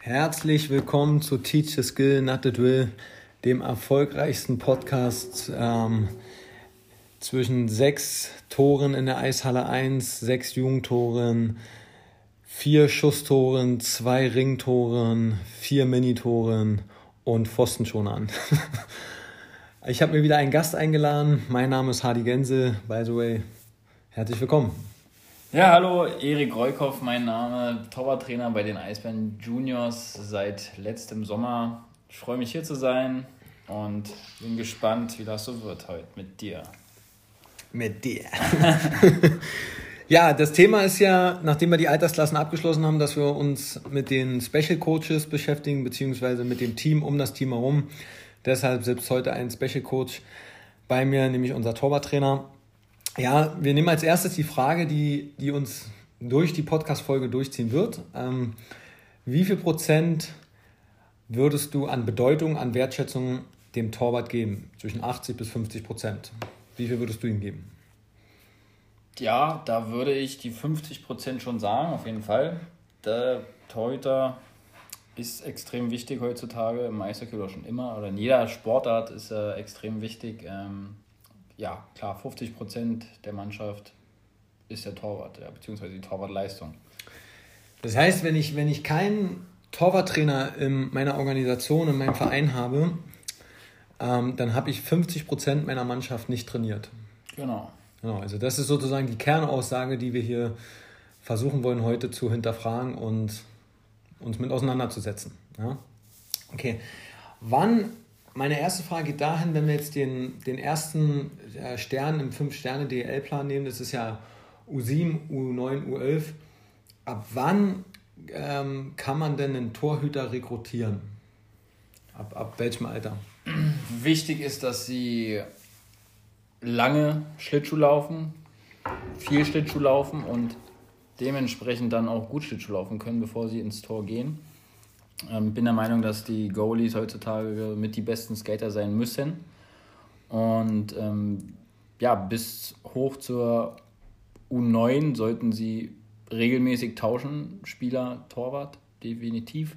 Herzlich willkommen zu Teach the Skill, Not the Drill, dem erfolgreichsten Podcast ähm, zwischen sechs Toren in der Eishalle 1, sechs Jugendtoren, vier Schusstoren, zwei Ringtoren, vier Minitoren und Pfostenschonern. ich habe mir wieder einen Gast eingeladen. Mein Name ist Hardy Gänse. By the way, herzlich willkommen. Ja, hallo, Erik Reukhoff, mein Name, Torwarttrainer bei den Eisbären Juniors seit letztem Sommer. Ich freue mich hier zu sein und bin gespannt, wie das so wird heute mit dir. Mit dir. ja, das Thema ist ja, nachdem wir die Altersklassen abgeschlossen haben, dass wir uns mit den Special Coaches beschäftigen, beziehungsweise mit dem Team um das Team herum. Deshalb sitzt heute ein Special Coach bei mir, nämlich unser Torwarttrainer. Ja, wir nehmen als erstes die Frage, die, die uns durch die Podcast-Folge durchziehen wird. Ähm, wie viel Prozent würdest du an Bedeutung, an Wertschätzung dem Torwart geben? Zwischen 80 bis 50 Prozent. Wie viel würdest du ihm geben? Ja, da würde ich die 50 Prozent schon sagen, auf jeden Fall. Der Torhüter ist extrem wichtig heutzutage im Eishockey oder schon immer oder in jeder Sportart ist er extrem wichtig. Ähm, ja, klar, 50 Prozent der Mannschaft ist der Torwart, ja, beziehungsweise die Torwartleistung. Das heißt, wenn ich, wenn ich keinen Torwarttrainer in meiner Organisation, in meinem Verein habe, ähm, dann habe ich 50 Prozent meiner Mannschaft nicht trainiert. Genau. Genau, also das ist sozusagen die Kernaussage, die wir hier versuchen wollen heute zu hinterfragen und uns mit auseinanderzusetzen. Ja? Okay, wann meine erste Frage geht dahin, wenn wir jetzt den, den ersten äh, Stern im 5-Sterne-DL-Plan nehmen, das ist ja U7, U9, U11. Ab wann ähm, kann man denn einen Torhüter rekrutieren? Ab, ab welchem Alter? Wichtig ist, dass sie lange Schlittschuh laufen, viel Schlittschuh laufen und dementsprechend dann auch gut Schlittschuh laufen können, bevor sie ins Tor gehen. Ähm, bin der Meinung, dass die Goalies heutzutage mit die besten Skater sein müssen. Und ähm, ja, bis hoch zur U9 sollten sie regelmäßig tauschen, Spieler, Torwart, definitiv.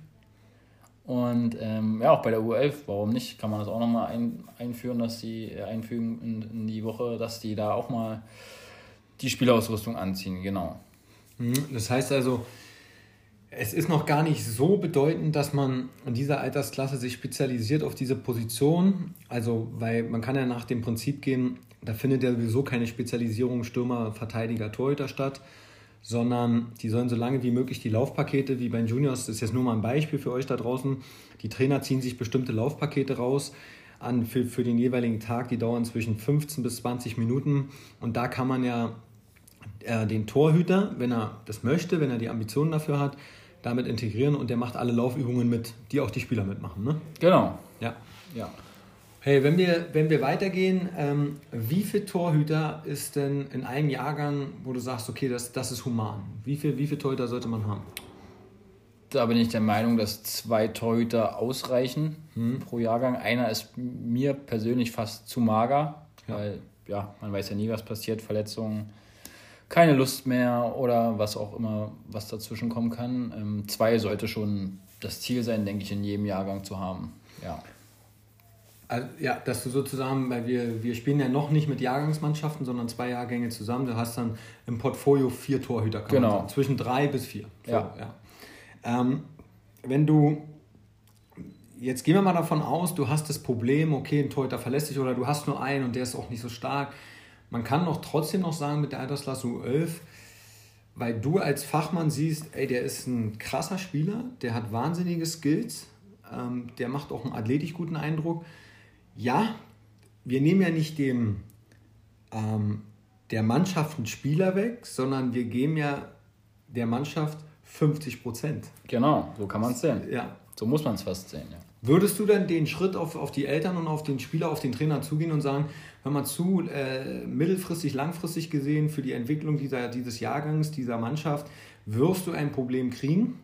Und ähm, ja, auch bei der U11, warum nicht, kann man das auch nochmal ein, einführen, dass sie äh, einfügen in, in, die Woche, dass die da auch mal die Spielausrüstung anziehen, genau. Mhm. Das heißt also, es ist noch gar nicht so bedeutend, dass man in dieser Altersklasse sich spezialisiert auf diese Position. Also, weil man kann ja nach dem Prinzip gehen, da findet ja sowieso keine Spezialisierung Stürmer, Verteidiger, Torhüter statt, sondern die sollen so lange wie möglich die Laufpakete, wie bei den Juniors, das ist jetzt nur mal ein Beispiel für euch da draußen, die Trainer ziehen sich bestimmte Laufpakete raus an für, für den jeweiligen Tag, die dauern zwischen 15 bis 20 Minuten und da kann man ja äh, den Torhüter, wenn er das möchte, wenn er die Ambitionen dafür hat, damit integrieren und der macht alle Laufübungen mit, die auch die Spieler mitmachen. Ne? Genau. Ja. ja. Hey, wenn wir, wenn wir weitergehen, ähm, wie viele Torhüter ist denn in einem Jahrgang, wo du sagst, okay, das, das ist human? Wie viele wie viel Torhüter sollte man haben? Da bin ich der Meinung, dass zwei Torhüter ausreichen hm. pro Jahrgang. Einer ist mir persönlich fast zu mager, ja. weil ja, man weiß ja nie, was passiert, Verletzungen keine Lust mehr oder was auch immer, was dazwischen kommen kann. Ähm, zwei sollte schon das Ziel sein, denke ich, in jedem Jahrgang zu haben. Ja. Also, ja, dass du sozusagen, weil wir, wir spielen ja noch nicht mit Jahrgangsmannschaften, sondern zwei Jahrgänge zusammen. Du hast dann im Portfolio vier Torhüter, genau. Zwischen drei bis vier. So, ja. ja. Ähm, wenn du, jetzt gehen wir mal davon aus, du hast das Problem, okay, ein Torhüter verlässt dich oder du hast nur einen und der ist auch nicht so stark man kann noch trotzdem noch sagen mit der Altersklasse U11, weil du als Fachmann siehst, ey, der ist ein krasser Spieler, der hat wahnsinnige Skills, ähm, der macht auch einen athletisch guten Eindruck. Ja, wir nehmen ja nicht dem ähm, der Mannschaft einen Spieler weg, sondern wir geben ja der Mannschaft 50 Prozent. Genau, so kann man es sehen. Ja. So muss man es fast sehen, ja. Würdest du dann den Schritt auf, auf die Eltern und auf den Spieler, auf den Trainer zugehen und sagen, hör mal zu, äh, mittelfristig, langfristig gesehen für die Entwicklung dieser, dieses Jahrgangs, dieser Mannschaft, wirst du ein Problem kriegen?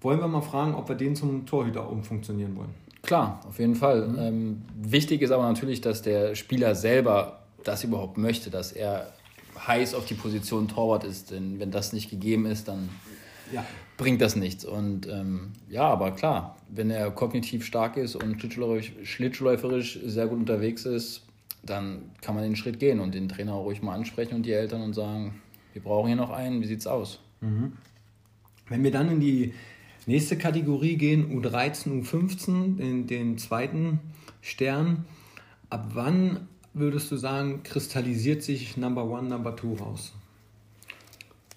Wollen wir mal fragen, ob wir den zum Torhüter umfunktionieren wollen? Klar, auf jeden Fall. Mhm. Ähm, wichtig ist aber natürlich, dass der Spieler selber das überhaupt möchte, dass er heiß auf die Position Torwart ist. Denn wenn das nicht gegeben ist, dann ja. bringt das nichts. Und ähm, ja, aber klar, wenn er kognitiv stark ist und schlittschuhläuferisch, schlittschuhläuferisch sehr gut unterwegs ist, dann kann man den Schritt gehen und den Trainer ruhig mal ansprechen und die Eltern und sagen, wir brauchen hier noch einen, wie sieht's aus? Mhm. Wenn wir dann in die nächste Kategorie gehen, U13, U15, in den zweiten Stern, ab wann würdest du sagen, kristallisiert sich Number One, Number Two raus?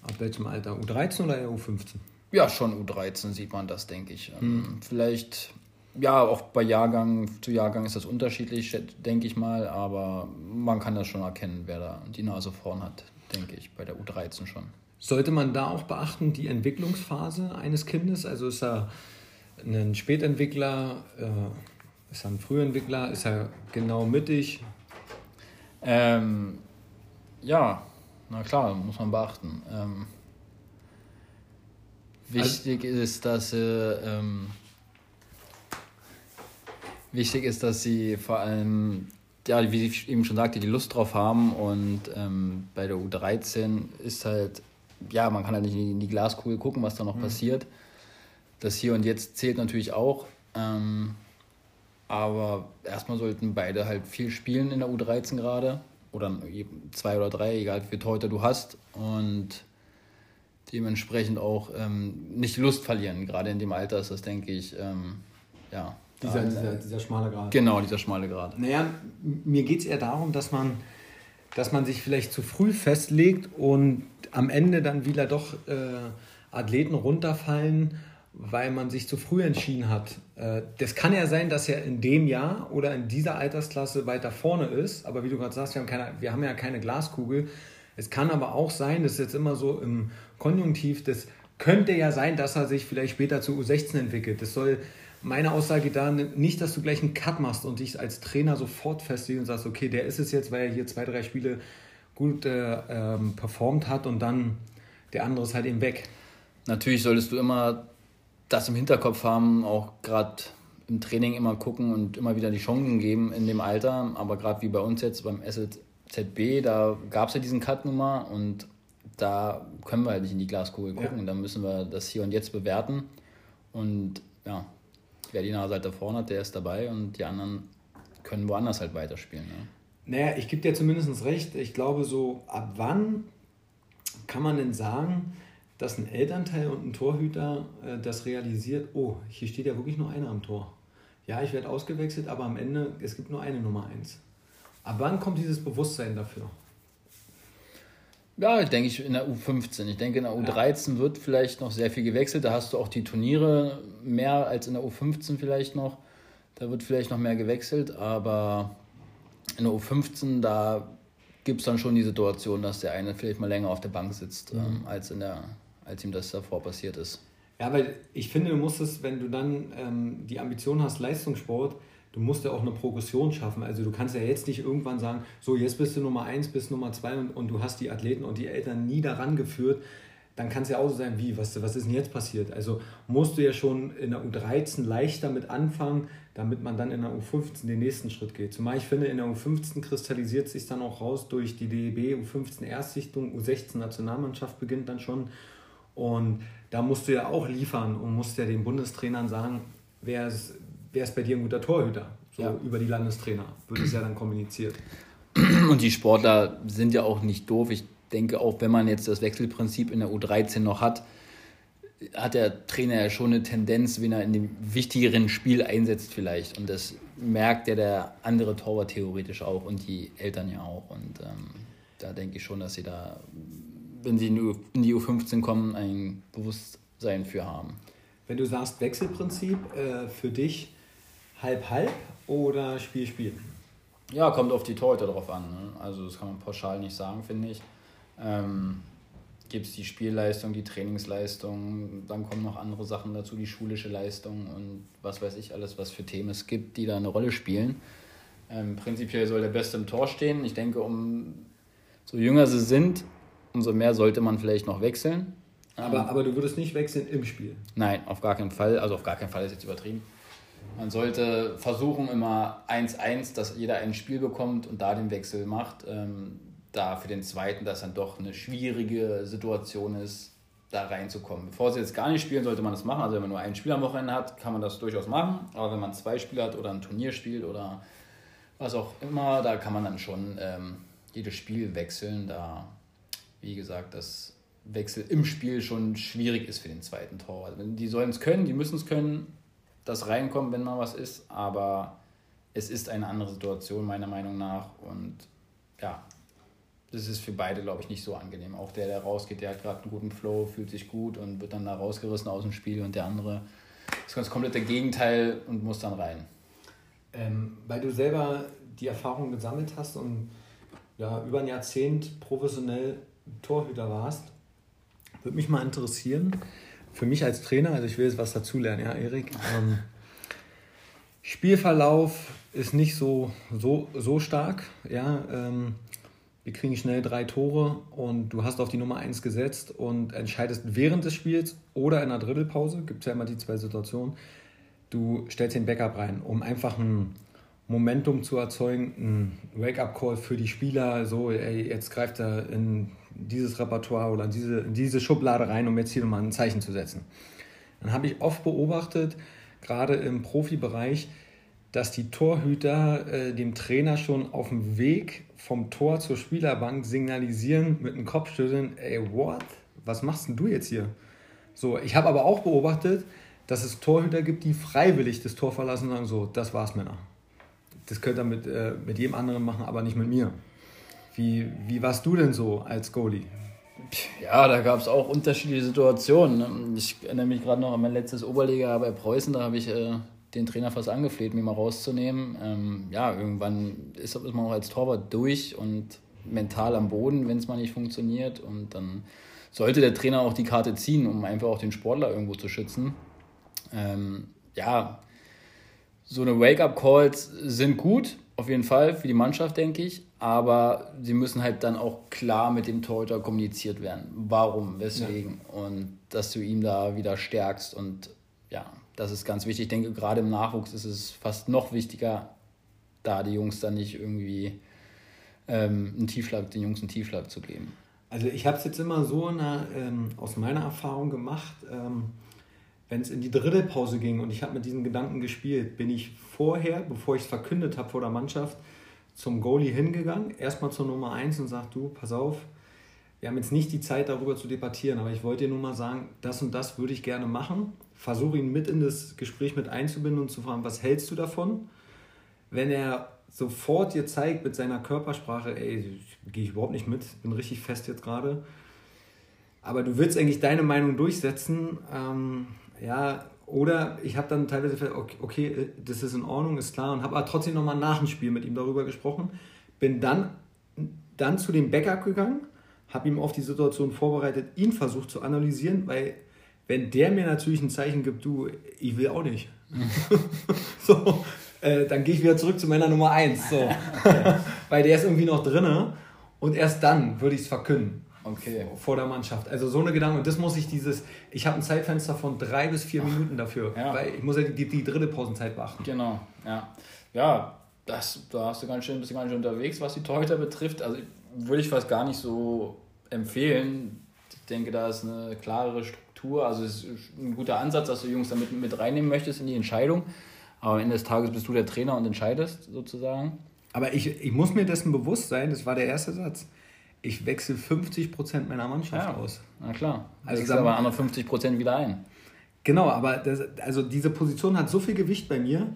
Ab welchem Alter? U13 oder eher U15? Ja, schon U13 sieht man das, denke ich. Mhm. Vielleicht, ja, auch bei Jahrgang zu Jahrgang ist das unterschiedlich, denke ich mal, aber man kann das schon erkennen, wer da die Nase vorn hat, denke ich, bei der U13 schon. Sollte man da auch beachten, die Entwicklungsphase eines Kindes? Also ist er ein Spätentwickler, äh, ist er ein Frühentwickler, ist er genau mittig? Ähm, ja, na klar, muss man beachten. Ähm, wichtig also, ist, dass sie, ähm, wichtig ist, dass sie vor allem, ja, wie ich eben schon sagte, die Lust drauf haben und ähm, bei der U13 ist halt, ja, man kann halt nicht in die Glaskugel gucken, was da noch mhm. passiert. Das Hier und Jetzt zählt natürlich auch. Ähm, aber erstmal sollten beide halt viel spielen in der U13 gerade oder zwei oder drei, egal wie viele Torhüter du hast und dementsprechend auch ähm, nicht Lust verlieren. Gerade in dem Alter ist das, denke ich, ähm, ja. Dieser, dieser, dieser schmale Grad. Genau, dieser schmale Grad. Naja, mir geht es eher darum, dass man, dass man sich vielleicht zu früh festlegt und am Ende dann wieder doch äh, Athleten runterfallen weil man sich zu früh entschieden hat. Äh, das kann ja sein, dass er in dem Jahr oder in dieser Altersklasse weiter vorne ist, aber wie du gerade sagst, wir haben, keine, wir haben ja keine Glaskugel. Es kann aber auch sein, das ist jetzt immer so im Konjunktiv, das könnte ja sein, dass er sich vielleicht später zu U16 entwickelt. Das soll meine Aussage da nicht, dass du gleich einen Cut machst und dich als Trainer sofort festlegst und sagst, okay, der ist es jetzt, weil er hier zwei, drei Spiele gut äh, ähm, performt hat und dann der andere ist halt eben weg. Natürlich solltest du immer das im Hinterkopf haben, auch gerade im Training immer gucken und immer wieder die Chancen geben in dem Alter. Aber gerade wie bei uns jetzt beim SLZB, da gab es ja diesen Cut nummer und da können wir halt nicht in die Glaskugel gucken. Ja. Da müssen wir das hier und jetzt bewerten. Und ja, wer die Nase halt da vorne hat, der ist dabei und die anderen können woanders halt weiterspielen. Ne? Naja, ich gebe dir zumindest recht. Ich glaube, so ab wann kann man denn sagen, dass ein Elternteil und ein Torhüter äh, das realisiert, oh, hier steht ja wirklich nur einer am Tor. Ja, ich werde ausgewechselt, aber am Ende, es gibt nur eine Nummer eins. Ab wann kommt dieses Bewusstsein dafür? Ja, ich denke ich in der U15. Ich denke, in der U13 ja. wird vielleicht noch sehr viel gewechselt. Da hast du auch die Turniere mehr als in der U15 vielleicht noch. Da wird vielleicht noch mehr gewechselt, aber in der U15, da gibt es dann schon die Situation, dass der eine vielleicht mal länger auf der Bank sitzt mhm. ähm, als in der als ihm das davor passiert ist. Ja, weil ich finde, du musst es, wenn du dann ähm, die Ambition hast, Leistungssport, du musst ja auch eine Progression schaffen. Also du kannst ja jetzt nicht irgendwann sagen, so jetzt bist du Nummer 1 bis Nummer 2 und, und du hast die Athleten und die Eltern nie daran geführt, dann kann es ja auch so sein, wie, was, was ist denn jetzt passiert? Also musst du ja schon in der U13 leichter mit anfangen, damit man dann in der U15 den nächsten Schritt geht. Zumal ich finde, in der U15 kristallisiert sich dann auch raus durch die DEB, U15 Erstsichtung, U16 Nationalmannschaft beginnt dann schon und da musst du ja auch liefern und musst ja den Bundestrainern sagen, wer ist, wer ist bei dir ein guter Torhüter? So ja. über die Landestrainer wird es ja dann kommuniziert. Und die Sportler sind ja auch nicht doof. Ich denke, auch wenn man jetzt das Wechselprinzip in der U13 noch hat, hat der Trainer ja schon eine Tendenz, wenn er in dem wichtigeren Spiel einsetzt vielleicht. Und das merkt ja der andere Torwart theoretisch auch und die Eltern ja auch. Und ähm, da denke ich schon, dass sie da wenn sie in die U15 kommen, ein Bewusstsein für haben. Wenn du sagst Wechselprinzip, äh, für dich halb-halb oder Spiel-Spiel? Ja, kommt auf die Torhüter drauf an. Ne? Also das kann man pauschal nicht sagen, finde ich. Ähm, Gibt es die Spielleistung, die Trainingsleistung, dann kommen noch andere Sachen dazu, die schulische Leistung und was weiß ich alles, was für Themen es gibt, die da eine Rolle spielen. Ähm, prinzipiell soll der Beste im Tor stehen. Ich denke, um so jünger sie sind, umso mehr sollte man vielleicht noch wechseln. Aber, ähm, aber du würdest nicht wechseln im Spiel? Nein, auf gar keinen Fall. Also auf gar keinen Fall ist jetzt übertrieben. Man sollte versuchen immer 1-1, dass jeder ein Spiel bekommt und da den Wechsel macht. Ähm, da für den zweiten das dann doch eine schwierige Situation ist, da reinzukommen. Bevor sie jetzt gar nicht spielen, sollte man das machen. Also wenn man nur ein Spiel am Wochenende hat, kann man das durchaus machen. Aber wenn man zwei Spiele hat oder ein Turnier spielt oder was auch immer, da kann man dann schon ähm, jedes Spiel wechseln. Da, wie gesagt, das Wechsel im Spiel schon schwierig ist für den zweiten Tor. Also die sollen es können, die müssen es können, das reinkommen, wenn mal was ist. Aber es ist eine andere Situation meiner Meinung nach. Und ja, das ist für beide, glaube ich, nicht so angenehm. Auch der, der rausgeht, der hat gerade einen guten Flow, fühlt sich gut und wird dann da rausgerissen aus dem Spiel und der andere ist ganz komplett der Gegenteil und muss dann rein. Ähm, weil du selber die Erfahrung gesammelt hast und ja, über ein Jahrzehnt professionell Torhüter warst, würde mich mal interessieren, für mich als Trainer, also ich will jetzt was dazulernen, ja, Erik. Ähm, Spielverlauf ist nicht so, so, so stark, ja. Ähm, wir kriegen schnell drei Tore und du hast auf die Nummer 1 gesetzt und entscheidest während des Spiels oder in der Drittelpause, gibt es ja immer die zwei Situationen, du stellst den Backup rein, um einfach ein Momentum zu erzeugen, ein Wake-up-Call für die Spieler, so, ey, jetzt greift er in dieses Repertoire oder diese, diese Schublade rein, um jetzt hier nochmal ein Zeichen zu setzen. Dann habe ich oft beobachtet, gerade im Profibereich, dass die Torhüter äh, dem Trainer schon auf dem Weg vom Tor zur Spielerbank signalisieren mit einem Kopfschütteln, ey, what? Was machst denn du jetzt hier? So, ich habe aber auch beobachtet, dass es Torhüter gibt, die freiwillig das Tor verlassen und sagen, so, das war's, Männer. Das könnt ihr mit, äh, mit jedem anderen machen, aber nicht mit mir. Wie, wie warst du denn so als Goalie? Ja, da gab es auch unterschiedliche Situationen. Ich erinnere mich gerade noch an mein letztes Oberliga bei Preußen, da habe ich äh, den Trainer fast angefleht, mich mal rauszunehmen. Ähm, ja, irgendwann ist, ist man auch als Torwart durch und mental am Boden, wenn es mal nicht funktioniert. Und dann sollte der Trainer auch die Karte ziehen, um einfach auch den Sportler irgendwo zu schützen. Ähm, ja, so eine Wake-up-Calls sind gut, auf jeden Fall für die Mannschaft, denke ich. Aber sie müssen halt dann auch klar mit dem Torhüter kommuniziert werden. Warum, weswegen. Ja. Und dass du ihn da wieder stärkst und ja, das ist ganz wichtig. Ich denke, gerade im Nachwuchs ist es fast noch wichtiger, da die Jungs dann nicht irgendwie ähm, einen Tiefschlag, den Jungs einen Tiefschlag zu geben. Also ich habe es jetzt immer so einer, ähm, aus meiner Erfahrung gemacht, ähm, wenn es in die Drittelpause ging und ich habe mit diesen Gedanken gespielt, bin ich vorher, bevor ich es verkündet habe vor der Mannschaft, zum Goalie hingegangen, erstmal zur Nummer 1 und sagt, du, pass auf, wir haben jetzt nicht die Zeit darüber zu debattieren, aber ich wollte dir nur mal sagen, das und das würde ich gerne machen versuche ihn mit in das Gespräch mit einzubinden und zu fragen, was hältst du davon? Wenn er sofort dir zeigt mit seiner Körpersprache, ey, gehe ich überhaupt nicht mit, bin richtig fest jetzt gerade. Aber du willst eigentlich deine Meinung durchsetzen, ähm, ja, oder ich habe dann teilweise gesagt, okay, okay, das ist in Ordnung, ist klar, und habe aber trotzdem nochmal nach dem Spiel mit ihm darüber gesprochen. Bin dann, dann zu dem Bäcker gegangen, habe ihm auf die Situation vorbereitet, ihn versucht zu analysieren, weil wenn der mir natürlich ein Zeichen gibt, du, ich will auch nicht. so, äh, dann gehe ich wieder zurück zu meiner Nummer 1. So. Weil der ist irgendwie noch drinne und erst dann würde ich es verkünden. Okay. Vor der Mannschaft. Also so eine Gedanke. Und das muss ich dieses, ich habe ein Zeitfenster von drei bis vier Minuten dafür. Ja. Weil ich muss ja die, die dritte Pausenzeit beachten. Genau, ja. Ja, das, da hast du ganz schön, bist du ganz schön unterwegs, was die Torhüter betrifft. Also würde ich fast gar nicht so empfehlen. Ich denke, da ist eine klarere Struktur. Also es ist ein guter Ansatz, dass du Jungs damit mit reinnehmen möchtest in die Entscheidung. Aber am Ende des Tages bist du der Trainer und entscheidest sozusagen. Aber ich, ich muss mir dessen bewusst sein, das war der erste Satz. Ich wechsle 50% meiner Mannschaft ja, aus. Na klar. Also wechsle aber andere 50% wieder ein. Genau, aber das, also diese Position hat so viel Gewicht bei mir,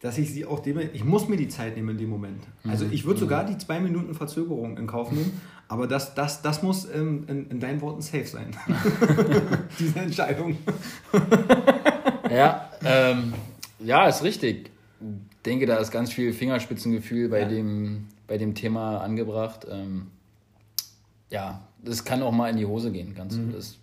dass ich sie auch dem, ich muss mir die Zeit nehmen in dem Moment. Also mhm. ich würde sogar die zwei Minuten Verzögerung in Kauf nehmen, aber das, das, das muss in, in, in deinen Worten safe sein. Diese Entscheidung. ja, ähm, ja, ist richtig. Ich denke, da ist ganz viel Fingerspitzengefühl bei, ja. dem, bei dem Thema angebracht. Ähm, ja, das kann auch mal in die Hose gehen. Ganz, mhm. das,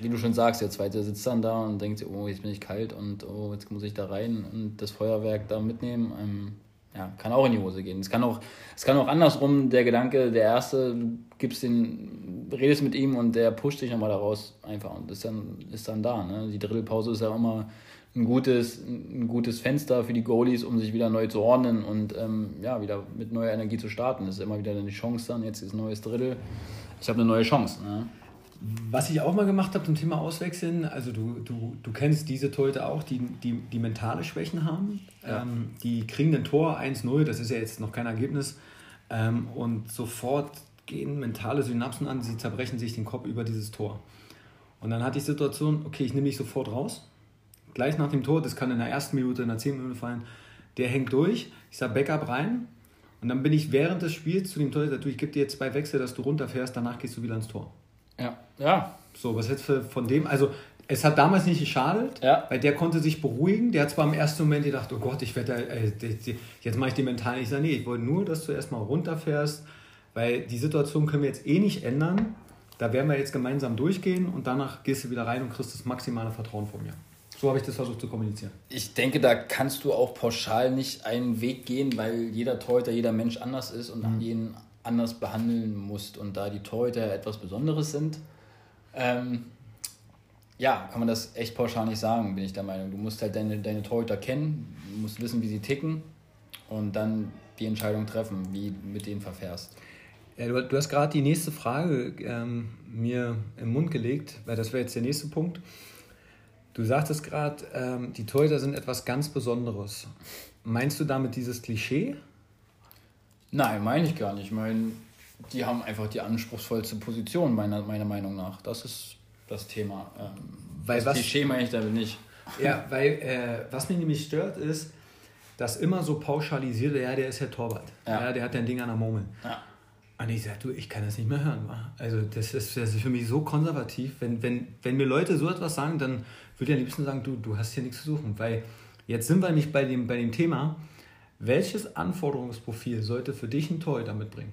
wie du schon sagst, der zweite sitzt dann da und denkt, oh, jetzt bin ich kalt und oh, jetzt muss ich da rein und das Feuerwerk da mitnehmen. Ähm, ja, kann auch in die Hose gehen. Es kann auch, es kann auch andersrum, der Gedanke, der erste, du gibst den, redest mit ihm und der pusht dich nochmal da raus einfach und ist dann, ist dann da. Ne? Die Drittelpause ist ja immer ein gutes, ein gutes Fenster für die Goalies, um sich wieder neu zu ordnen und ähm, ja, wieder mit neuer Energie zu starten. Das ist immer wieder eine Chance dann, jetzt ist ein neues Drittel. Ich habe eine neue Chance. Ne? Was ich auch mal gemacht habe zum Thema Auswechseln, also du, du, du kennst diese Torhüter auch, die, die, die mentale Schwächen haben. Ja. Ähm, die kriegen ein Tor 1-0, das ist ja jetzt noch kein Ergebnis. Ähm, und sofort gehen mentale Synapsen an, sie zerbrechen sich den Kopf über dieses Tor. Und dann hatte ich die Situation, okay, ich nehme mich sofort raus. Gleich nach dem Tor, das kann in der ersten Minute, in der zehnten Minute fallen, der hängt durch. Ich sage Backup rein. Und dann bin ich während des Spiels zu dem Torhüter, du, ich gebe dir jetzt zwei Wechsel, dass du runterfährst, danach gehst du wieder ins Tor. Ja. Ja. So, was jetzt von dem, also es hat damals nicht geschadet, ja. weil der konnte sich beruhigen. Der hat zwar im ersten Moment gedacht, oh Gott, ich werde, äh, jetzt mache ich die mental nicht. Ich sage, nee, ich wollte nur, dass du erstmal runterfährst, weil die Situation können wir jetzt eh nicht ändern. Da werden wir jetzt gemeinsam durchgehen und danach gehst du wieder rein und kriegst das maximale Vertrauen von mir. So habe ich das versucht zu kommunizieren. Ich denke, da kannst du auch pauschal nicht einen Weg gehen, weil jeder Torhüter, jeder Mensch anders ist und mhm. jeden anders behandeln musst. Und da die Torhüter etwas Besonderes sind, ähm, ja, kann man das echt pauschal nicht sagen, bin ich der Meinung. Du musst halt deine, deine Torhüter kennen, du musst wissen, wie sie ticken und dann die Entscheidung treffen, wie du mit denen verfährst. Ja, du, du, hast gerade die nächste Frage ähm, mir im Mund gelegt, weil das wäre jetzt der nächste Punkt. Du sagtest gerade, ähm, die Torhüter sind etwas ganz Besonderes. Meinst du damit dieses Klischee? Nein, meine ich gar nicht. Ich meine, die haben einfach die anspruchsvollste Position, meiner, meiner Meinung nach. Das ist das Thema. Ähm, weil das was, Klischee meine ich damit nicht. Ja, weil äh, was mich nämlich stört, ist, dass immer so pauschalisiert, ja, der ist ja Torwart. Ja. ja der hat ja ein Ding an der Murmel. Ja. Und ich sage, du, ich kann das nicht mehr hören. Also das ist, das ist für mich so konservativ. Wenn, wenn, wenn mir Leute so etwas sagen, dann würde ich am liebsten sagen, du, du hast hier nichts zu suchen. Weil jetzt sind wir nämlich bei dem, bei dem Thema, welches Anforderungsprofil sollte für dich ein Torhüter mitbringen?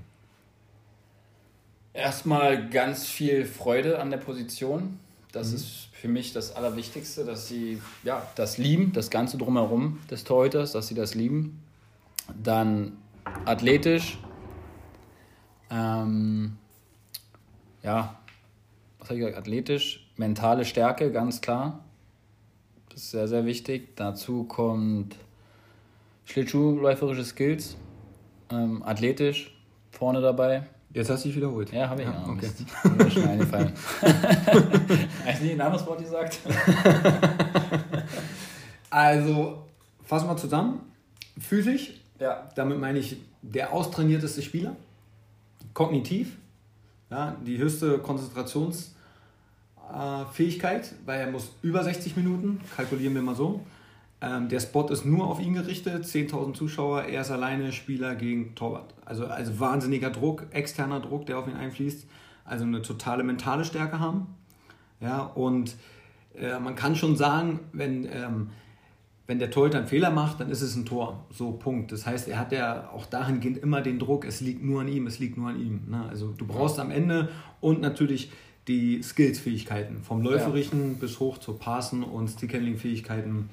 Erstmal ganz viel Freude an der Position. Das mhm. ist für mich das Allerwichtigste, dass sie ja, das lieben, das Ganze drumherum des Torhüters, dass sie das lieben. Dann athletisch. Ähm, ja, was habe ich gesagt? Athletisch. Mentale Stärke, ganz klar. Ist sehr, sehr wichtig. Dazu kommt Schlittschuhläuferische Skills, ähm, athletisch, vorne dabei. Jetzt hast du dich wiederholt. Ja, habe ich. Ja, okay. Mir schon eingefallen. Hast du nicht ein anderes Wort gesagt? also, fassen wir zusammen. Physisch, ja. damit meine ich der austrainierteste Spieler. Kognitiv, ja, die höchste Konzentrationsfähigkeit, weil er muss über 60 Minuten, kalkulieren wir mal so, ähm, der Spot ist nur auf ihn gerichtet, 10.000 Zuschauer, er ist alleine Spieler gegen Torwart. Also, also wahnsinniger Druck, externer Druck, der auf ihn einfließt. Also eine totale mentale Stärke haben. Ja, und äh, man kann schon sagen, wenn, ähm, wenn der Torhüter einen Fehler macht, dann ist es ein Tor. So, Punkt. Das heißt, er hat ja auch dahingehend immer den Druck, es liegt nur an ihm, es liegt nur an ihm. Ne? Also du brauchst am Ende und natürlich die Skills-Fähigkeiten, vom Läuferischen ja. bis hoch zu Passen und Stickhandling-Fähigkeiten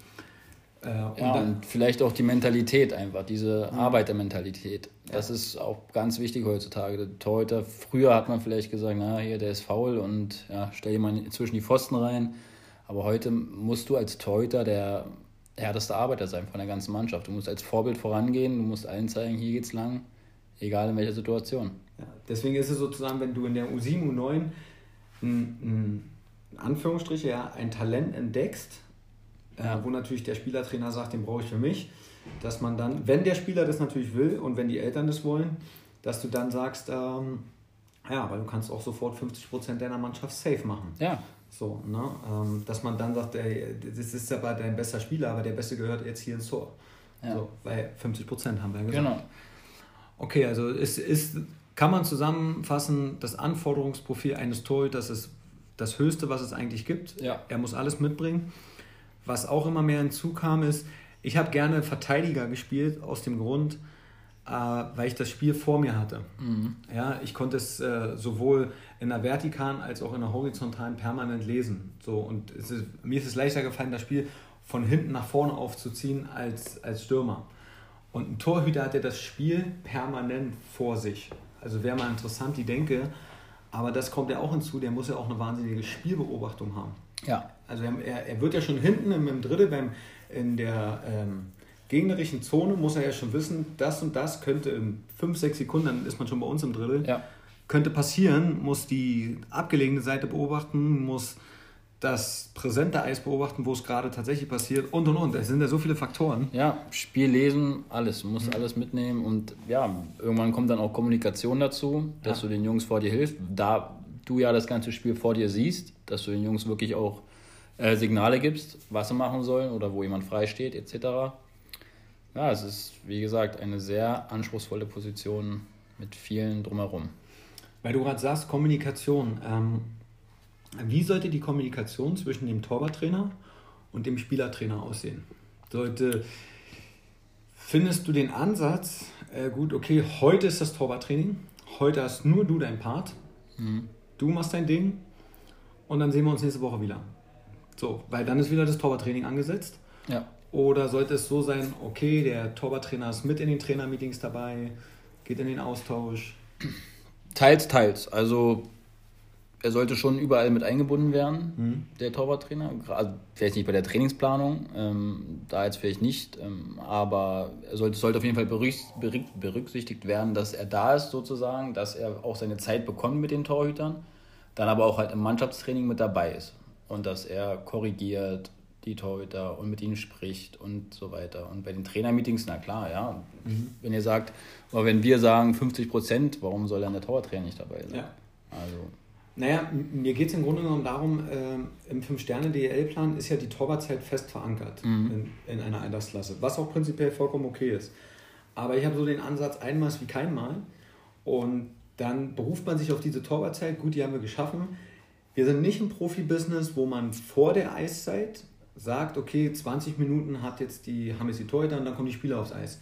äh, ja, und vielleicht auch die Mentalität einfach, diese mhm. Arbeitermentalität. Das ja. ist auch ganz wichtig heutzutage. Der Torhüter, früher hat man vielleicht gesagt, na, hier, der ist faul und ja, stell jemanden zwischen die Pfosten rein. Aber heute musst du als Torhüter der härteste Arbeiter sein von der ganzen Mannschaft. Du musst als Vorbild vorangehen, du musst allen zeigen, hier geht's lang, egal in welcher Situation. Ja, deswegen ist es sozusagen, wenn du in der U7, U9 ein, ein, in Anführungsstriche ja, ein Talent entdeckst, ja. wo natürlich der Spielertrainer sagt, den brauche ich für mich, dass man dann, wenn der Spieler das natürlich will und wenn die Eltern das wollen, dass du dann sagst, ähm, ja, weil du kannst auch sofort 50% deiner Mannschaft safe machen. Ja. So, ne? Ähm, dass man dann sagt, ey, das ist aber dein bester Spieler, aber der Beste gehört jetzt hier ins Tor. Ja. So, weil 50% haben wir ja gesagt. Genau. Okay, also es ist, kann man zusammenfassen, das Anforderungsprofil eines Torhüters ist das Höchste, was es eigentlich gibt. Ja. Er muss alles mitbringen. Was auch immer mehr hinzukam, ist, ich habe gerne Verteidiger gespielt, aus dem Grund, äh, weil ich das Spiel vor mir hatte. Mhm. Ja, ich konnte es äh, sowohl in der vertikalen als auch in der horizontalen permanent lesen. So, und ist, mir ist es leichter gefallen, das Spiel von hinten nach vorne aufzuziehen als, als Stürmer. Und ein Torhüter hat ja das Spiel permanent vor sich. Also wäre mal interessant, die Denke. Aber das kommt ja auch hinzu, der muss ja auch eine wahnsinnige Spielbeobachtung haben. Ja. Also er, er wird ja schon hinten im, im Drittel beim, in der ähm, gegnerischen Zone muss er ja schon wissen, das und das könnte in 5, 6 Sekunden, dann ist man schon bei uns im Drittel, ja. könnte passieren, muss die abgelegene Seite beobachten, muss das präsente Eis beobachten, wo es gerade tatsächlich passiert und und und. Es sind ja so viele Faktoren. Ja, Spiel lesen, alles. Du musst mhm. alles mitnehmen und ja, irgendwann kommt dann auch Kommunikation dazu, dass ja. du den Jungs vor dir hilfst. Da du ja das ganze Spiel vor dir siehst, dass du den Jungs wirklich auch äh, Signale gibst, was sie machen sollen oder wo jemand frei steht, etc. Ja, es ist, wie gesagt, eine sehr anspruchsvolle Position mit vielen drumherum. Weil du gerade sagst, Kommunikation. Ähm, wie sollte die Kommunikation zwischen dem Torwarttrainer und dem Spielertrainer aussehen? Sollte, findest du den Ansatz, äh, gut, okay, heute ist das Torwarttraining, heute hast nur du dein Part, mhm. du machst dein Ding und dann sehen wir uns nächste Woche wieder. So, weil dann ist wieder das Torwarttraining angesetzt. Ja. Oder sollte es so sein, okay, der Torwarttrainer ist mit in den Trainermeetings dabei, geht in den Austausch? Teils, teils. Also er sollte schon überall mit eingebunden werden, mhm. der Torwarttrainer. Also vielleicht nicht bei der Trainingsplanung, ähm, da jetzt vielleicht nicht, ähm, aber er sollte, sollte auf jeden Fall berücksichtigt werden, dass er da ist sozusagen, dass er auch seine Zeit bekommt mit den Torhütern, dann aber auch halt im Mannschaftstraining mit dabei ist und dass er korrigiert die Torhüter und mit ihnen spricht und so weiter. Und bei den Trainermeetings, na klar, ja, mhm. wenn ihr sagt, aber wenn wir sagen 50 Prozent, warum soll dann der Torwarttrainer nicht dabei sein? Ja. Also naja, mir geht es im Grunde genommen darum, äh, im Fünf-Sterne-DEL-Plan ist ja die Torwartzeit fest verankert mhm. in, in einer Altersklasse, was auch prinzipiell vollkommen okay ist. Aber ich habe so den Ansatz, einmal wie kein Mal. Und dann beruft man sich auf diese Torwartzeit. Gut, die haben wir geschaffen. Wir sind nicht im Profibusiness, wo man vor der Eiszeit sagt, okay, 20 Minuten hat jetzt die, haben jetzt die Torhüter und dann kommen die Spieler aufs Eis.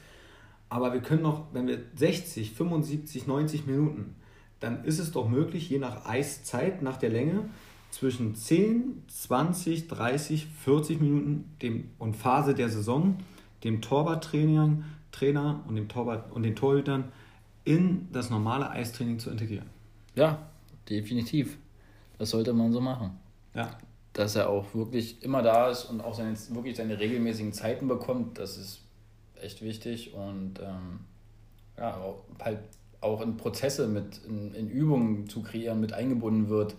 Aber wir können noch, wenn wir 60, 75, 90 Minuten dann ist es doch möglich, je nach Eiszeit, nach der Länge, zwischen 10, 20, 30, 40 Minuten dem, und Phase der Saison dem Torwarttrainer Trainer und, dem Torwart, und den Torhütern in das normale Eistraining zu integrieren. Ja, definitiv. Das sollte man so machen. Ja. Dass er auch wirklich immer da ist und auch seine, wirklich seine regelmäßigen Zeiten bekommt, das ist echt wichtig und ähm, ja, halt auch in Prozesse mit, in, in Übungen zu kreieren, mit eingebunden wird,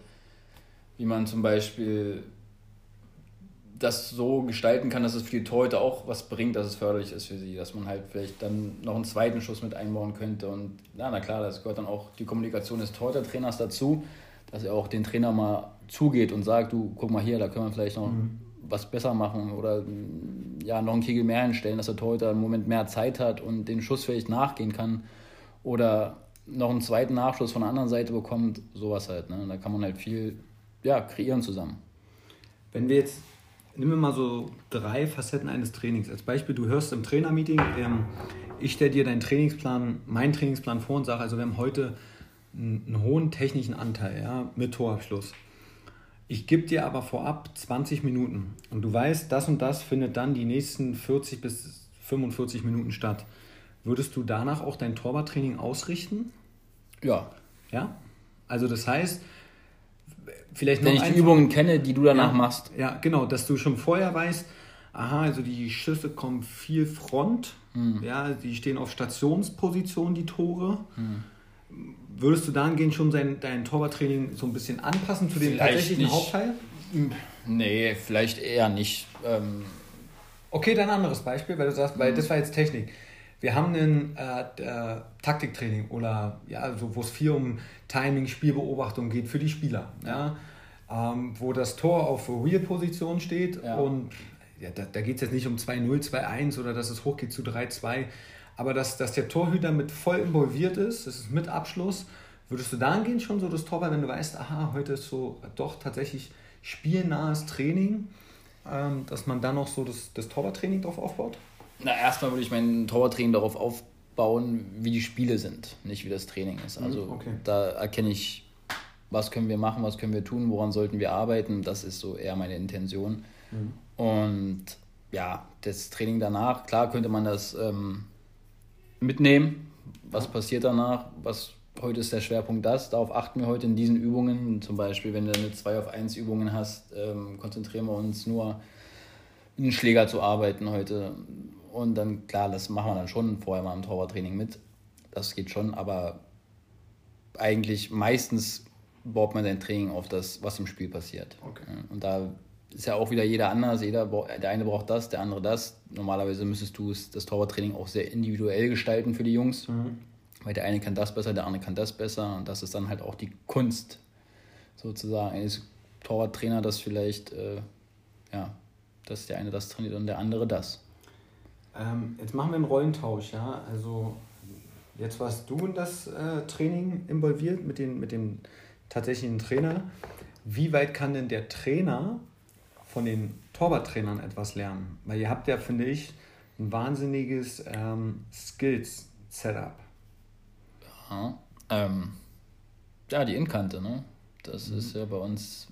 wie man zum Beispiel das so gestalten kann, dass es für die Torhüter auch was bringt, dass es förderlich ist für sie, dass man halt vielleicht dann noch einen zweiten Schuss mit einbauen könnte und ja, na klar, das gehört dann auch die Kommunikation des Torhüter-Trainers dazu, dass er auch den Trainer mal zugeht und sagt, du, guck mal hier, da können wir vielleicht noch mhm. was besser machen oder ja, noch einen Kegel mehr hinstellen, dass der Torhüter im Moment mehr Zeit hat und den Schuss vielleicht nachgehen kann oder noch einen zweiten Nachschuss von der anderen Seite bekommt, sowas halt. Ne? Da kann man halt viel ja, kreieren zusammen. Wenn wir jetzt, nehmen wir mal so drei Facetten eines Trainings. Als Beispiel, du hörst im Trainermeeting, ähm, ich stelle dir deinen Trainingsplan, meinen Trainingsplan vor und sage, also wir haben heute einen, hohen technischen Anteil ja, mit Torabschluss. Ich gebe dir aber vorab 20 Minuten und du weißt, das und das findet dann die nächsten 40 bis 45 Minuten statt. Würdest du danach auch dein Torwarttraining ausrichten? Ja. Ja? Also das heißt, vielleicht Wenn ich die Übungen kenne, die du danach ja, machst. Ja, genau, dass du schon vorher weißt, aha, also die Schüsse kommen viel Front, hm. ja, die stehen auf Stationsposition, die Tore. Hm. Würdest du dahingehend schon dein, dein Torwarttraining so ein bisschen anpassen zu dem tatsächlichen Hauptteil? Nee, vielleicht eher nicht. Ähm okay, dann ein anderes Beispiel, weil du sagst, weil hm. das war jetzt Technik. Wir haben ein äh, äh, Taktiktraining oder ja, also wo es viel um Timing, Spielbeobachtung geht für die Spieler. Ja? Ähm, wo das Tor auf Wheel-Position steht ja. und ja, da, da geht es jetzt nicht um 2-0, 2-1 oder dass es hochgeht zu 3-2, aber dass, dass der Torhüter mit voll involviert ist, das ist mit Abschluss. Würdest du dahingehend schon so das Tor, wenn du weißt, aha, heute ist so doch tatsächlich spielnahes Training, ähm, dass man dann noch so das, das Torwarttraining drauf aufbaut? Na, erstmal würde ich mein Torwarttraining darauf aufbauen, wie die Spiele sind, nicht wie das Training ist. Mhm, also okay. da erkenne ich, was können wir machen, was können wir tun, woran sollten wir arbeiten. Das ist so eher meine Intention. Mhm. Und ja, das Training danach, klar könnte man das ähm, mitnehmen. Was passiert danach? Was heute ist der Schwerpunkt das. Darauf achten wir heute in diesen Übungen. Zum Beispiel, wenn du eine 2 auf 1 Übungen hast, ähm, konzentrieren wir uns nur, mit den Schläger zu arbeiten heute. Und dann, klar, das machen wir dann schon vorher mal im Torwarttraining mit. Das geht schon, aber eigentlich meistens baut man sein Training auf das, was im Spiel passiert. Okay. Und da ist ja auch wieder jeder anders. Jeder, der eine braucht das, der andere das. Normalerweise müsstest du das Torwarttraining auch sehr individuell gestalten für die Jungs. Mhm. Weil der eine kann das besser, der andere kann das besser. Und das ist dann halt auch die Kunst sozusagen eines Torwarttrainer, das vielleicht, äh, ja, dass der eine das trainiert und der andere das. Ähm, jetzt machen wir einen Rollentausch, ja. Also jetzt warst du in das äh, Training involviert mit, den, mit dem tatsächlichen Trainer. Wie weit kann denn der Trainer von den Torwarttrainern etwas lernen? Weil ihr habt ja, finde ich, ein wahnsinniges ähm, Skills-Setup. Ja, ähm, ja, die Inkante, ne? Das mhm. ist ja bei uns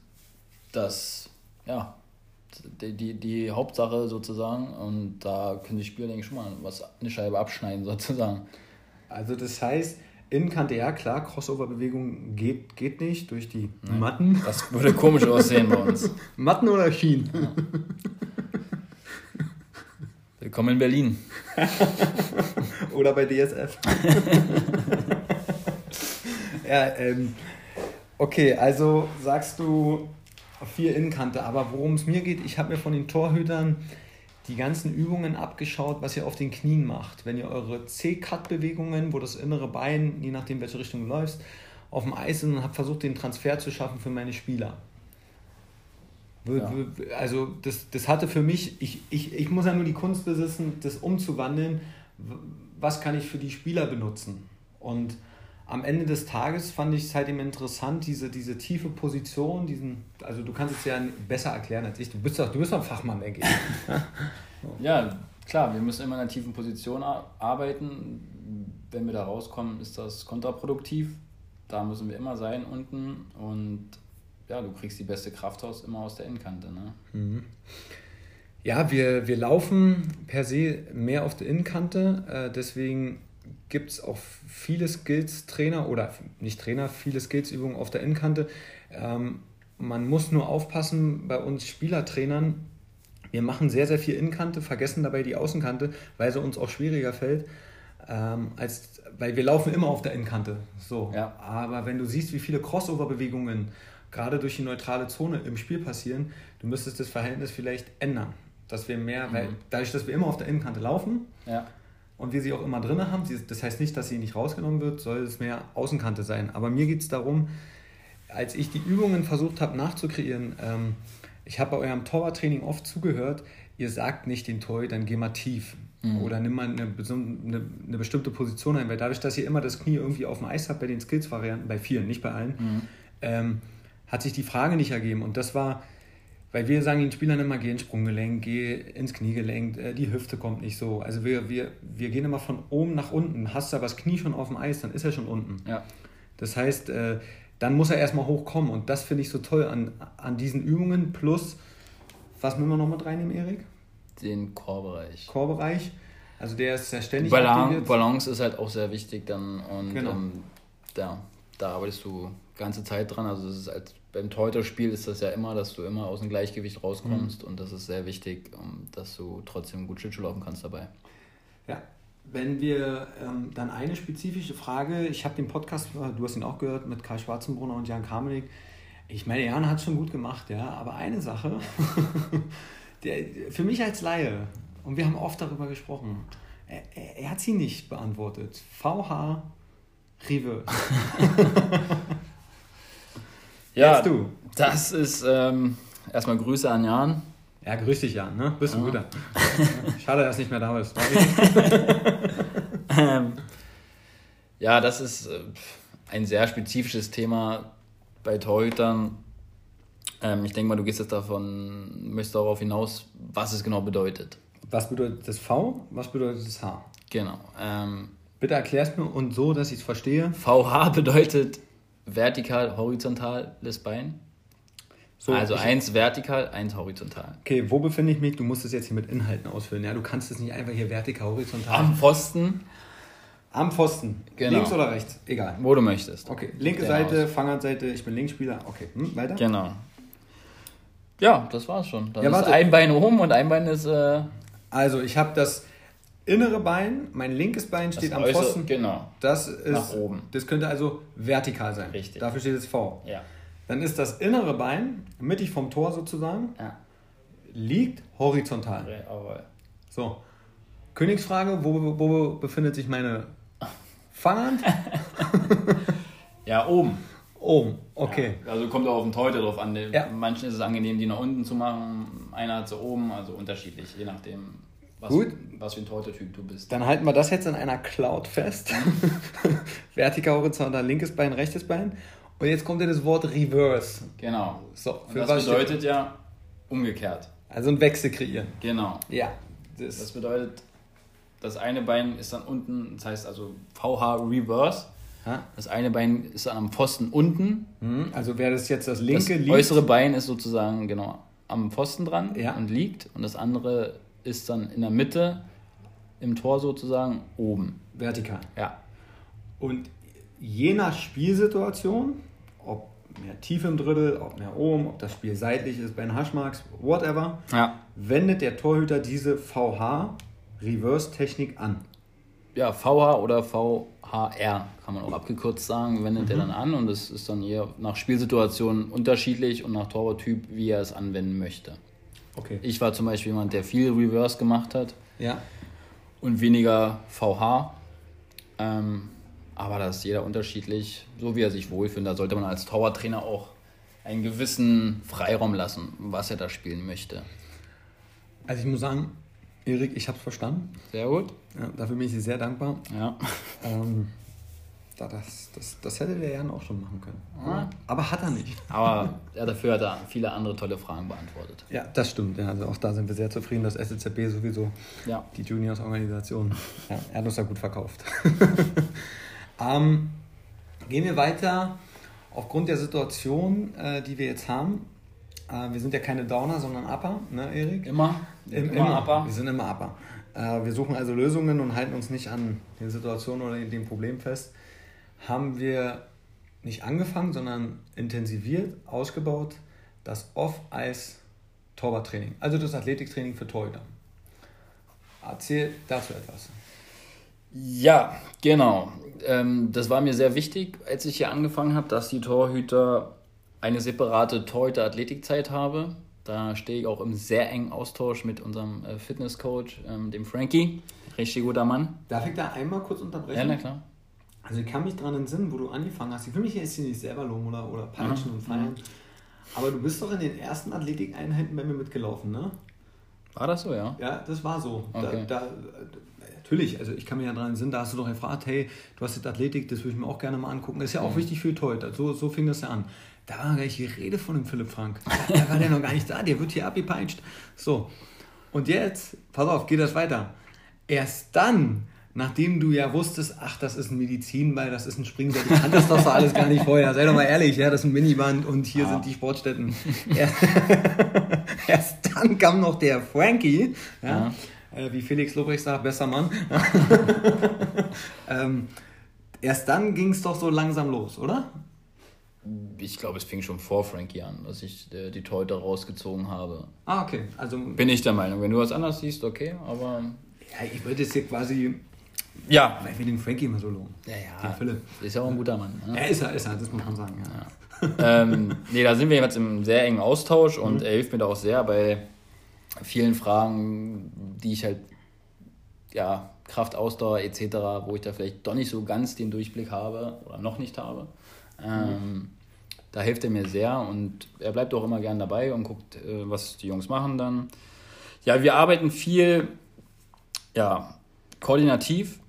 das, ja, die, die, die Hauptsache sozusagen. Und da können die Spieler, denke ich, schon mal was, eine Scheibe abschneiden sozusagen. Also das heißt, Innenkante, ja klar, Crossover-Bewegung geht, geht nicht durch die Nein, Matten. Das würde komisch aussehen bei uns. Matten oder Schienen? Ja. Willkommen in Berlin. oder bei DSF. ja, ähm, okay, also sagst du vier Innenkante, aber worum es mir geht, ich habe mir von den Torhütern die ganzen Übungen abgeschaut, was ihr auf den Knien macht. Wenn ihr eure C-Cut-Bewegungen, wo das innere Bein, je nachdem welche Richtung du läufst, auf dem Eis sind und habt versucht, den Transfer zu schaffen für meine Spieler. Ja. Also das, das hatte für mich, ich, ich, ich muss ja nur die Kunst besitzen, das umzuwandeln. Was kann ich für die Spieler benutzen? Und am Ende des Tages fand ich es halt eben interessant, diese, diese tiefe Position, diesen, also du kannst es ja besser erklären als ich. Du bist doch, du bist doch ein Fachmann, denke ich. ja, klar, wir müssen immer in einer tiefen Position arbeiten. Wenn wir da rauskommen, ist das kontraproduktiv. Da müssen wir immer sein unten und ja, du kriegst die beste Kraft aus immer aus der Innenkante. Ne? Mhm. Ja, wir, wir laufen per se mehr auf der Innenkante, äh, deswegen gibt es auch viele Skills-Trainer oder nicht Trainer, viele Skills-Übungen auf der Innenkante. Ähm, man muss nur aufpassen bei uns Spielertrainern. Wir machen sehr, sehr viel Innenkante, vergessen dabei die Außenkante, weil sie uns auch schwieriger fällt. Ähm, als, weil wir laufen immer auf der Innenkante. So. Ja. Aber wenn du siehst, wie viele Crossover-Bewegungen gerade durch die neutrale Zone im Spiel passieren, du müsstest das Verhältnis vielleicht ändern. Dass wir mehr, mhm. weil dadurch, dass wir immer auf der Innenkante laufen, ja und wir sie auch immer drin haben. Das heißt nicht, dass sie nicht rausgenommen wird, soll es mehr Außenkante sein. Aber mir geht es darum, als ich die Übungen versucht habe nachzukreieren, ähm, ich habe bei eurem Torwarttraining oft zugehört, ihr sagt nicht den dann geh mal tief. Mhm. Oder nimm mal eine, eine, eine, bestimmte Position ein, weil dadurch, dass ihr immer das Knie irgendwie auf dem Eis habt bei den Skills-Varianten, bei vielen, nicht bei allen, mhm. ähm, hat sich die Frage nicht ergeben. Und das war, weil wir sagen den Spielern immer, geh ins Sprunggelenk, geh ins Kniegelenk, äh, die Hüfte kommt nicht so. Also wir, wir, wir gehen immer von oben nach unten. Hast du aber das Knie schon auf dem Eis, dann ist er schon unten. Ja. Das heißt, äh, dann muss er erstmal hochkommen. Und das finde ich so toll an, an diesen Übungen. Plus, was müssen wir noch mit reinnehmen, Erik? Den Chorbereich. Chorbereich. Also der ist sehr ständig. Balance, Balance ist halt auch sehr wichtig dann. Und genau. ähm, ja, da arbeitest du ganze Zeit dran. Also es ist als beim Torhüter-Spiel ist das ja immer, dass du immer aus dem Gleichgewicht rauskommst mhm. und das ist sehr wichtig, dass du trotzdem gut Schlittschuh laufen kannst dabei. Ja, wenn wir ähm, dann eine spezifische Frage, ich habe den Podcast, du hast ihn auch gehört, mit Karl Schwarzenbrunner und Jan Kamelik. Ich meine, Jan hat es schon gut gemacht, ja, aber eine Sache, der, für mich als Laie, und wir haben oft darüber gesprochen, er, er, er hat sie nicht beantwortet. VH Reverse. Ja, du. das ist ähm, erstmal Grüße an Jan. Ja, grüß dich, Jan. Ne? Bist du ja. guter. Schade, dass nicht mehr da bist. ähm, ja, das ist äh, ein sehr spezifisches Thema bei Torhütern. Ähm, ich denke mal, du gehst jetzt davon, möchtest darauf hinaus, was es genau bedeutet. Was bedeutet das V? Was bedeutet das H? Genau. Ähm, Bitte erklär es mir und so, dass ich es verstehe. VH bedeutet vertikal, horizontales Bein. So, also eins vertikal, eins horizontal. Okay, wo befinde ich mich? Du musst es jetzt hier mit Inhalten ausfüllen. Ja, du kannst es nicht einfach hier vertikal, horizontal. Am Pfosten. Am Pfosten. Genau. Links oder rechts? Egal. Wo du möchtest. Okay, linke Seite, Fangerseite, ich bin Linksspieler. Okay, hm, weiter? Genau. Ja, das war's schon. Dann ja, ist ein Bein oben und ein Bein ist. Äh also, ich habe das innere Bein, mein linkes Bein steht am äußere- Pfosten. genau. Das ist, Nach oben. Das könnte also vertikal sein. Richtig. Dafür steht es V. Ja. Dann ist das innere Bein, mittig vom Tor sozusagen, Ja. liegt horizontal. Jawohl. So. Königsfrage, wo, wo befindet sich meine Fanghand? Ja, oben. Oben. Okay. Ja, also kommt auch auf den Torhüter drauf an. Ja. Manchen ist es angenehm, die nach unten zu machen. Einer hat sie oben, also unterschiedlich, je nachdem, was, Gut. was für ein Torhüter-Typ du bist. Dann halten wir das jetzt in einer Cloud fest. Vertikal, horizontal, linkes Bein, rechtes Bein. Und jetzt kommt ja das Wort Reverse. Genau. So, Und für das was bedeutet ja umgekehrt. Also ein Wechsel kreieren. Genau. Ja. Das, Das bedeutet, das eine Bein ist dann unten, das heißt also VH Reverse. Das eine Bein ist dann am Pfosten unten. Mhm. Also wäre das jetzt das Das linke liegt. äußere Bein ist sozusagen genau am Pfosten dran Ja. und liegt. Und das andere ist dann in der Mitte im Tor sozusagen oben. vertikal. Ja. Und je nach Spielsituation, ob mehr tief im Drittel, ob mehr oben, ob das Spiel seitlich ist, bei den Haschmarks, whatever, Ja. wendet der Torhüter diese VH-Reverse-Technik an. Ja, VH oder VHR kann man auch abgekürzt sagen, wendet er dann an und es ist dann eher nach Spielsituation unterschiedlich und nach Torwarttyp, wie er es anwenden möchte. Okay. Ich war zum Beispiel jemand, der viel Reverse gemacht hat Ja. und weniger VH. Ähm, aber da ist jeder unterschiedlich, so wie er sich wohlfühlt. Da sollte man als Torwarttrainer auch einen gewissen Freiraum lassen, was er da spielen möchte. Also ich muss sagen, Erik, ich habe es verstanden. Sehr gut. Ja, dafür bin ich dir sehr dankbar. Ja. Ähm, das, das, das hätte der Jan auch schon machen können. Ja. Aber hat er nicht. Aber ja, dafür hat er viele andere tolle Fragen beantwortet. Ja, das stimmt. Ja, also auch da sind wir sehr zufrieden, dass SCB sowieso Ja. die Juniors-Organisation, ja, er hat uns da gut verkauft. ähm, gehen wir weiter. Aufgrund der Situation, äh, die wir jetzt haben, äh, wir sind ja keine Downer, sondern Upper, ne, Erik? Immer? Im- immer Upper? Wir sind immer Upper. Äh, wir suchen also Lösungen und halten uns nicht an den Situationen oder dem Problem fest. Haben wir nicht angefangen, sondern intensiviert, ausgebaut, das Off-Eis-Torwarttraining, also das Athletiktraining für Torhüter. Erzähl dazu etwas. Ja, genau. Ähm, das war mir sehr wichtig, als ich hier angefangen habe, dass die Torhüter eine separate Torhüter-Athletikzeit haben. Da stehe ich auch im sehr engen Austausch mit unserem äh, Fitnesscoach, ähm, dem Frankie. Richtig guter Mann. Darf ich da einmal kurz unterbrechen? Ja, na klar. Also ich kann mich daran entsinnen, wo du angefangen hast. Ich will mich jetzt hier nicht selber loben oder, oder peitschen und feiern. Aber du bist doch in den ersten Athletikeinheiten bei mir mitgelaufen, ne? War das so, ja? Ja, das war so. Okay. Da, da, natürlich, also ich kann mich ja daran entsinnen, da hast du doch gefragt, hey, du hast jetzt Athletik, das würde ich mir auch gerne mal angucken. Das ist ja auch wichtig für heute. So, so fing das ja an. Da war gar nicht die Rede von dem Philipp Frank. Da war der noch gar nicht da, der wird hier abgepeitscht. So. Und jetzt, pass auf, geht das weiter. Erst dann, nachdem du ja wusstest, ach, das ist ein Medizinball, das ist ein Springseil, du kanntest das doch alles gar nicht vorher. Sei doch mal ehrlich, ja, das ist ein Miniband und hier sind die Sportstätten. Erst, erst dann kam noch der Frankie, ja, äh, wie Felix Lobrecht sagt, besser Mann. ähm, erst dann ging es doch so langsam los, oder? Ich glaube, es fing schon vor Frankie an, dass ich äh, die Torhüter rausgezogen habe. Ah, okay. Also, Bin ich der Meinung. Wenn du was anderes siehst, okay, aber. ja, ich würde jetzt hier quasi, Ja. weil wir den Frankie immer so loben. Ja, Den ja. Philipp. Ist ja auch ein guter Mann. Ne? Ja, ist er, ist er, das muss man sagen. Ja. ähm, nee, da sind wir jetzt im sehr engen Austausch und er hilft mir da auch sehr bei vielen Fragen, die ich halt, ja, Kraft, Ausdauer etc., wo ich da vielleicht doch nicht so ganz den Durchblick habe oder noch nicht habe. Ähm, Da hilft er mir sehr und er bleibt auch immer gern dabei und guckt, äh, was die Jungs machen dann. Ja, wir arbeiten viel, ja, koordinativ,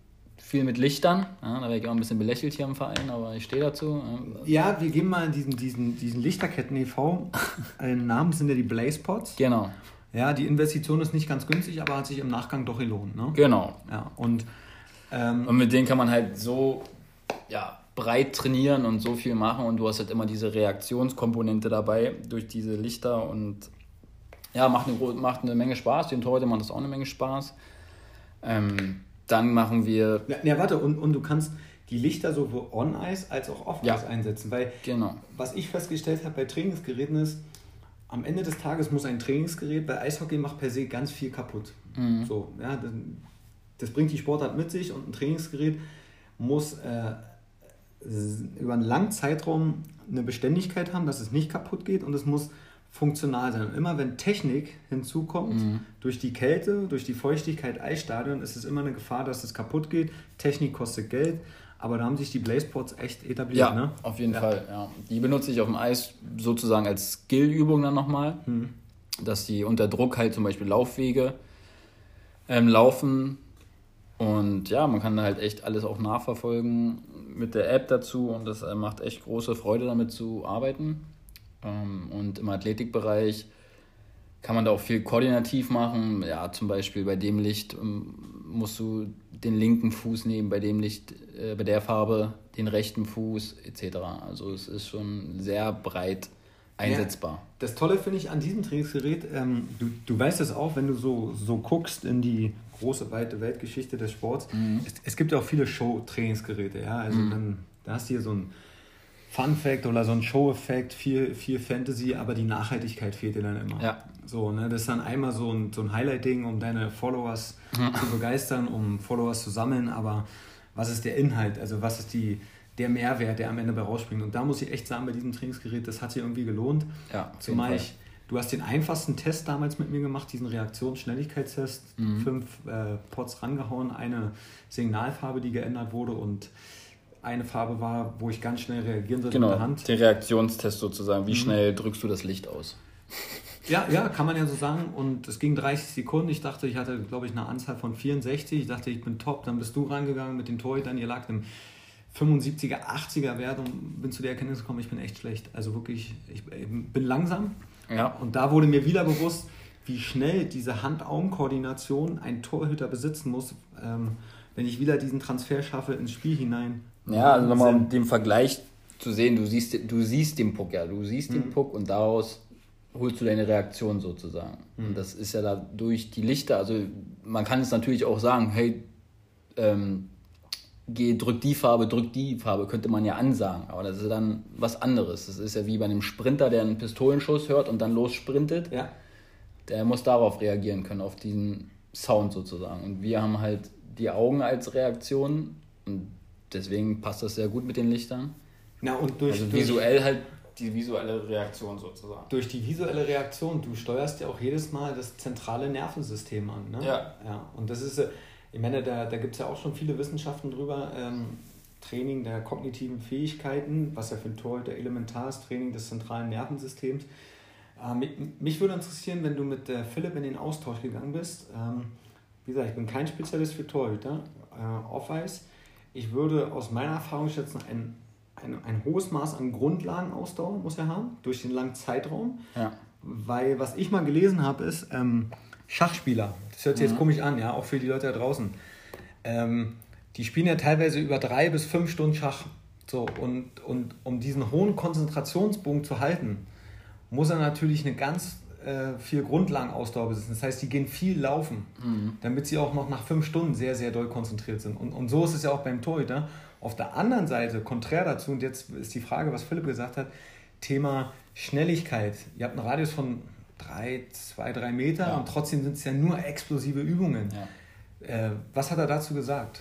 viel mit Lichtern. Ja, da werde ich auch ein bisschen belächelt hier im Verein, aber ich stehe dazu. Ja. Wir geben mal diesen, diesen, diesen Lichterketten e.V. einen Namen, sind ja die Blaze Pots. Genau, Ja, die Investition ist nicht ganz günstig, aber hat sich im Nachgang doch gelohnt. Ne? genau. Ja, und ähm, Und mit denen kann man halt so ja, breit trainieren und so viel machen und du hast halt immer diese Reaktionskomponente dabei durch diese Lichter und ja, macht eine, macht eine Menge Spaß. Den Torhüter macht das auch eine Menge Spaß. Ähm, dann machen wir, ja, ja, warte, und, und du kannst die Lichter sowohl on-Ice als auch off-Ice Ja. einsetzen, weil genau, was ich festgestellt habe bei Trainingsgeräten ist, am Ende des Tages muss ein Trainingsgerät, bei Eishockey macht per se ganz viel kaputt. Mhm. So, ja, dann, das bringt die Sportart mit sich und ein Trainingsgerät muss äh, über einen langen Zeitraum eine Beständigkeit haben, dass es nicht kaputt geht und es muss funktional sein. Und immer wenn Technik hinzukommt, mhm. durch die Kälte, durch die Feuchtigkeit Eisstadion, ist es immer eine Gefahr, dass es kaputt geht. Technik kostet Geld, aber da haben sich die Blazeports echt etabliert. Ja, ne? auf jeden ja. Fall. Ja. Die benutze ich auf dem Eis sozusagen als Skillübung dann nochmal, mhm. dass die unter Druck halt zum Beispiel Laufwege ähm, laufen. Und ja, man kann da halt echt alles auch nachverfolgen mit der App dazu und das äh, macht echt große Freude damit zu arbeiten. Ähm, und im Athletikbereich kann man da auch viel koordinativ machen. Ja, zum Beispiel bei dem Licht ähm, musst du den linken Fuß nehmen, bei dem Licht, äh, bei der Farbe den rechten Fuß etc. Also es ist schon sehr breit einsetzbar. Ja, das Tolle finde ich an diesem Trainingsgerät, ähm, du, du weißt es auch, wenn du so, so guckst in die große, weite Weltgeschichte des Sports, mhm. es, es, gibt ja auch viele Show-Trainingsgeräte. Ja? Also mhm. dann, da hast du hier so ein Fun Fact oder so ein Show-Effekt, viel, viel Fantasy, aber die Nachhaltigkeit fehlt dir dann immer. Ja. So, ne? Das ist dann einmal so ein, so ein Highlight-Ding, um deine Followers mhm. zu begeistern, um Followers zu sammeln, aber was ist der Inhalt? Also was ist die, der Mehrwert, der am Ende bei rausspringt? Und da muss ich echt sagen, bei diesem Trainingsgerät, das hat sich irgendwie gelohnt. Ja, Zumal ich, du hast den einfachsten Test damals mit mir gemacht, diesen Reaktionsschnelligkeitstest, mhm. fünf äh, Pots rangehauen, eine Signalfarbe, die geändert wurde und eine Farbe war, wo ich ganz schnell reagieren sollte genau, mit der Hand. Den Reaktionstest sozusagen. Wie mhm. schnell drückst du das Licht aus? Ja, ja, kann man ja so sagen. Und es ging 30 Sekunden. Ich dachte, ich hatte, glaube ich, eine Anzahl von 64. Ich dachte, ich bin top. Dann bist du reingegangen mit den Torhütern. Ihr lag im 75er, 80er Wert und bin zu der Erkenntnis gekommen, ich bin echt schlecht. Also wirklich, ich bin langsam. Ja. Und da wurde mir wieder bewusst, wie schnell diese Hand-Augen-Koordination ein Torhüter besitzen muss, ähm, wenn ich wieder diesen Transfer schaffe ins Spiel hinein. Ja, also nochmal um den Vergleich zu sehen, du siehst, du siehst den Puck, ja, du siehst mhm. den Puck und daraus holst du deine Reaktion sozusagen. Mhm. Und das ist ja da durch die Lichter, also man kann es natürlich auch sagen, hey, ähm, geh, drück die Farbe, drück die Farbe, könnte man ja ansagen, aber das ist dann was anderes. Das ist ja wie bei einem Sprinter, der einen Pistolenschuss hört und dann los sprintet. Ja. Der muss darauf reagieren können, auf diesen Sound sozusagen. Und wir haben halt die Augen als Reaktion und deswegen passt das sehr gut mit den Lichtern. Na, und durch, also visuell durch, halt die visuelle Reaktion sozusagen. Durch die visuelle Reaktion, du steuerst ja auch jedes Mal das zentrale Nervensystem an. Ne? Ja. ja. Und das ist, äh, ich meine, da, da gibt es ja auch schon viele Wissenschaften drüber. Ähm, Training der kognitiven Fähigkeiten, was ja für ein Torhüter elementar ist, Training des zentralen Nervensystems. Äh, mich, mich, würde interessieren, wenn du mit äh, Philipp in den Austausch gegangen bist. Ähm, wie gesagt, ich bin kein Spezialist für Torhüter, äh, Off-Ice. Ich würde aus meiner Erfahrung schätzen, ein, ein, ein hohes Maß an Grundlagenausdauer muss er haben, durch den langen Zeitraum. Ja. Weil was ich mal gelesen habe, ist ähm, Schachspieler. Das hört sich mhm. jetzt komisch an, ja, auch für die Leute da draußen. Ähm, die spielen ja teilweise über drei bis fünf Stunden Schach. So, und, und um diesen hohen Konzentrationsbogen zu halten, muss er natürlich eine ganz äh, viel Grundlagenausdauer besitzen. Das heißt, die gehen viel laufen, mhm. damit sie auch noch nach fünf Stunden sehr, sehr doll konzentriert sind. Und, und so ist es ja auch beim Torhüter. Auf der anderen Seite, konträr dazu, und jetzt ist die Frage, was Philipp gesagt hat, Thema Schnelligkeit. Ihr habt einen Radius von drei, zwei, drei Meter ja. und trotzdem sind es ja nur explosive Übungen. Ja. Äh, was hat er dazu gesagt?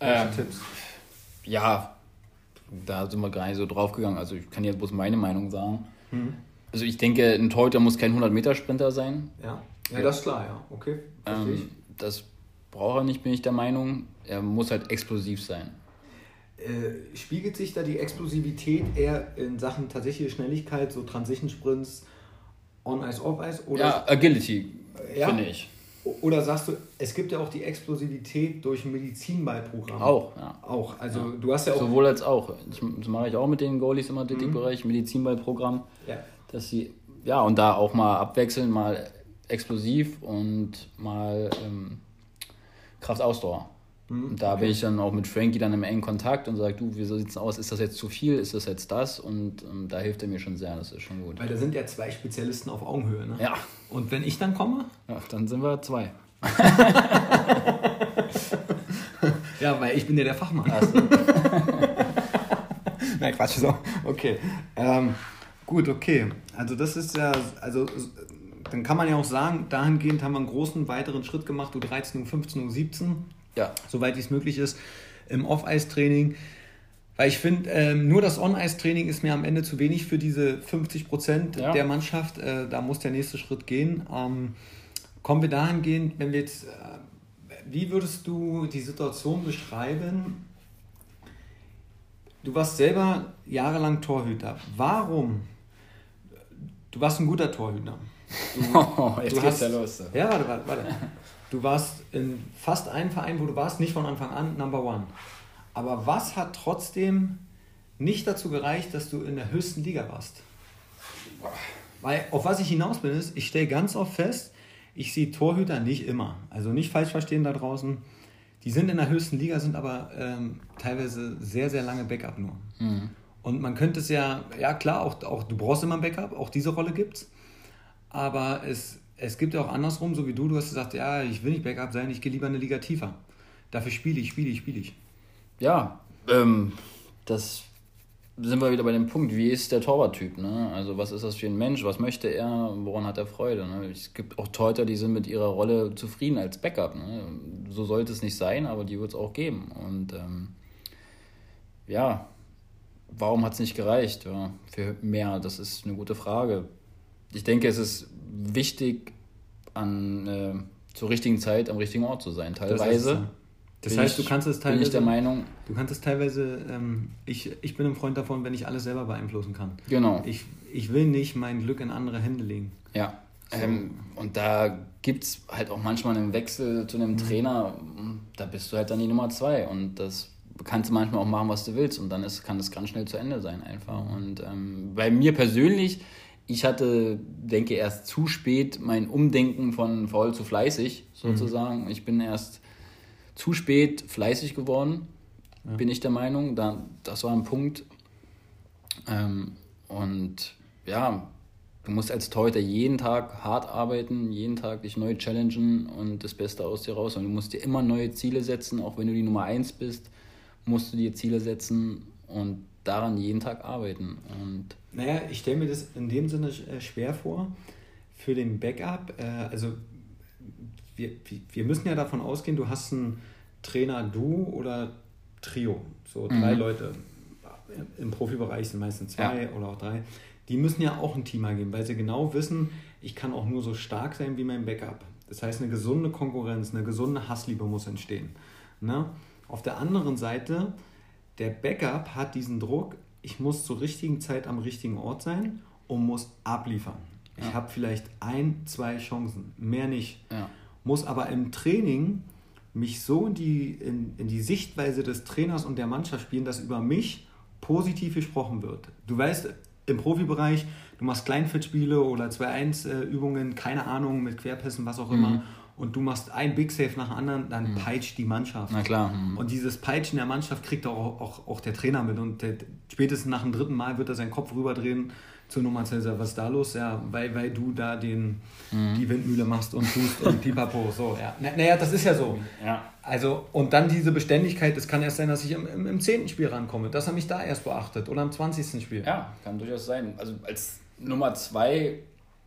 Ähm, Tipps? Ja, da sind wir gar nicht so drauf gegangen. Also ich kann jetzt bloß meine Meinung sagen. Mhm. Also ich denke, ein Torhüter muss kein 100-Meter-Sprinter sein. Ja. ja, das ist klar, ja. Okay, verstehe ähm, Das braucht er nicht, bin ich der Meinung. Er muss halt explosiv sein. Äh, spiegelt sich da die Explosivität eher in Sachen tatsächliche Schnelligkeit, so Transition-Sprints, On-Ice, Off-Ice? Ja, Agility, ja? finde ich. Oder sagst du, es gibt ja auch die Explosivität durch Medizinballprogramme? Auch, ja. Auch, also ja. du hast ja auch... Sowohl als auch. Das mache ich auch mit den Goalies im Athletikbereich, mhm. Medizinballprogramm. Ja dass sie, ja, und da auch mal abwechseln, mal explosiv und mal ähm, Kraftausdauer. Mhm, und da bin ich dann auch mit Frankie dann im engen Kontakt und sage, du, wie sieht es aus? Ist das jetzt zu viel? Ist das jetzt das? Und ähm, da hilft er mir schon sehr, das ist schon gut. Weil da sind ja zwei Spezialisten auf Augenhöhe, ne? Ja. Und wenn ich dann komme? Ja, dann sind wir zwei. ja, weil ich bin ja der Fachmann. Nein, Quatsch, so. Okay. Ähm, Gut, okay. Also das ist ja, also dann kann man ja auch sagen, dahingehend haben wir einen großen weiteren Schritt gemacht, U13, U15, U17. Ja. Soweit es möglich ist, im Off-Eis-Training. Weil ich finde, ähm, nur das On-Ice-Training ist mir am Ende zu wenig für diese 50 Prozent ja. der Mannschaft. Äh, da muss der nächste Schritt gehen. Ähm, kommen wir dahingehend, wenn wir jetzt, äh, wie würdest du die Situation beschreiben? Du warst selber jahrelang Torhüter. Warum? Du warst ein guter Torhüter. Du, oh, jetzt du geht's hast, ja los. Ja, warte, warte, warte. Du warst in fast einem Verein, wo du warst, nicht von Anfang an Number One. Aber was hat trotzdem nicht dazu gereicht, dass du in der höchsten Liga warst? Weil auf was ich hinaus bin, ist, ich stelle ganz oft fest, ich sehe Torhüter nicht immer. Also nicht falsch verstehen da draußen. Die sind in der höchsten Liga, sind aber ähm, teilweise sehr, sehr lange Backup nur. Mhm. Und man könnte es ja, ja klar, auch, auch du brauchst immer ein Backup, auch diese Rolle gibt es. Aber es, es gibt ja auch andersrum, so wie du, du hast gesagt, ja, ich will nicht Backup sein, ich gehe lieber eine Liga tiefer. Dafür spiele ich, spiele ich, spiele ich. Ja, ähm, das sind wir wieder bei dem Punkt, wie ist der Torwarttyp? Ne? Also was ist das für ein Mensch? Was möchte er? Woran hat er Freude? Ne? Es gibt auch Torhüter, die sind mit ihrer Rolle zufrieden als Backup. Ne? So sollte es nicht sein, aber die wird es auch geben. Und ähm, ja, warum hat es nicht gereicht ja, für mehr? Das ist eine gute Frage. Ich denke, es ist wichtig, an, äh, zur richtigen Zeit am richtigen Ort zu sein. Teilweise das heißt, ich, du kannst es teilweise. Bin ich der Meinung. Du kannst es teilweise. Ähm, ich, ich bin ein Freund davon, wenn ich alles selber beeinflussen kann. Genau. Ich, ich will nicht mein Glück in andere Hände legen. Ja. So. Ähm, und da gibt es halt auch manchmal einen Wechsel zu einem mhm. Trainer, da bist du halt dann die Nummer zwei. Und das kannst du manchmal auch machen, was du willst. Und dann ist, kann das ganz schnell zu Ende sein, einfach. Mhm. Und ähm, bei mir persönlich, ich hatte, denke, erst zu spät mein Umdenken von faul zu fleißig, sozusagen. Mhm. Ich bin erst zu spät fleißig geworden, ja. bin ich der Meinung. Da, das war ein Punkt. Ähm, und ja, du musst als Torhüter jeden Tag hart arbeiten, jeden Tag dich neu challengen und das Beste aus dir raus. Und du musst dir immer neue Ziele setzen, auch wenn du die Nummer 1 bist, musst du dir Ziele setzen und daran jeden Tag arbeiten. Und naja, ich stelle mir das in dem Sinne äh, schwer vor. Für den Backup, äh, also wir, wir müssen ja davon ausgehen, du hast einen Trainer, du oder Trio, so drei mhm. Leute. Im Profibereich sind meistens zwei ja. oder auch drei. Die müssen ja auch ein Team ergeben, weil sie genau wissen, ich kann auch nur so stark sein wie mein Backup. Das heißt, eine gesunde Konkurrenz, eine gesunde Hassliebe muss entstehen. Ne? Auf der anderen Seite, der Backup hat diesen Druck, ich muss zur richtigen Zeit am richtigen Ort sein und muss abliefern. Ja. Ich habe vielleicht ein, zwei Chancen, mehr nicht. Ja muss aber im Training mich so in die, in, in die Sichtweise des Trainers und der Mannschaft spielen, dass über mich positiv gesprochen wird. Du weißt, im Profibereich, du machst Kleinfeldspiele oder 2-1-Übungen, keine Ahnung, mit Querpässen, was auch immer. Mhm. Und du machst ein Big Save nach dem anderen, dann mhm. peitscht die Mannschaft. Na klar. Mhm. Und dieses Peitschen der Mannschaft kriegt auch, auch, auch der Trainer mit. Und der, spätestens nach dem dritten Mal wird er seinen Kopf rüberdrehen zur Nummer 10 was ist da los? Ja, weil, weil du da den, mhm. die Windmühle machst und tust und pipapo. So, ja. Naja, das ist ja so. Ja. Also, und dann diese Beständigkeit, es kann erst sein, dass ich im, im, im 10. Spiel rankomme, dass er mich da erst beachtet oder im 20. Spiel. Ja, kann durchaus sein. Also als Nummer 2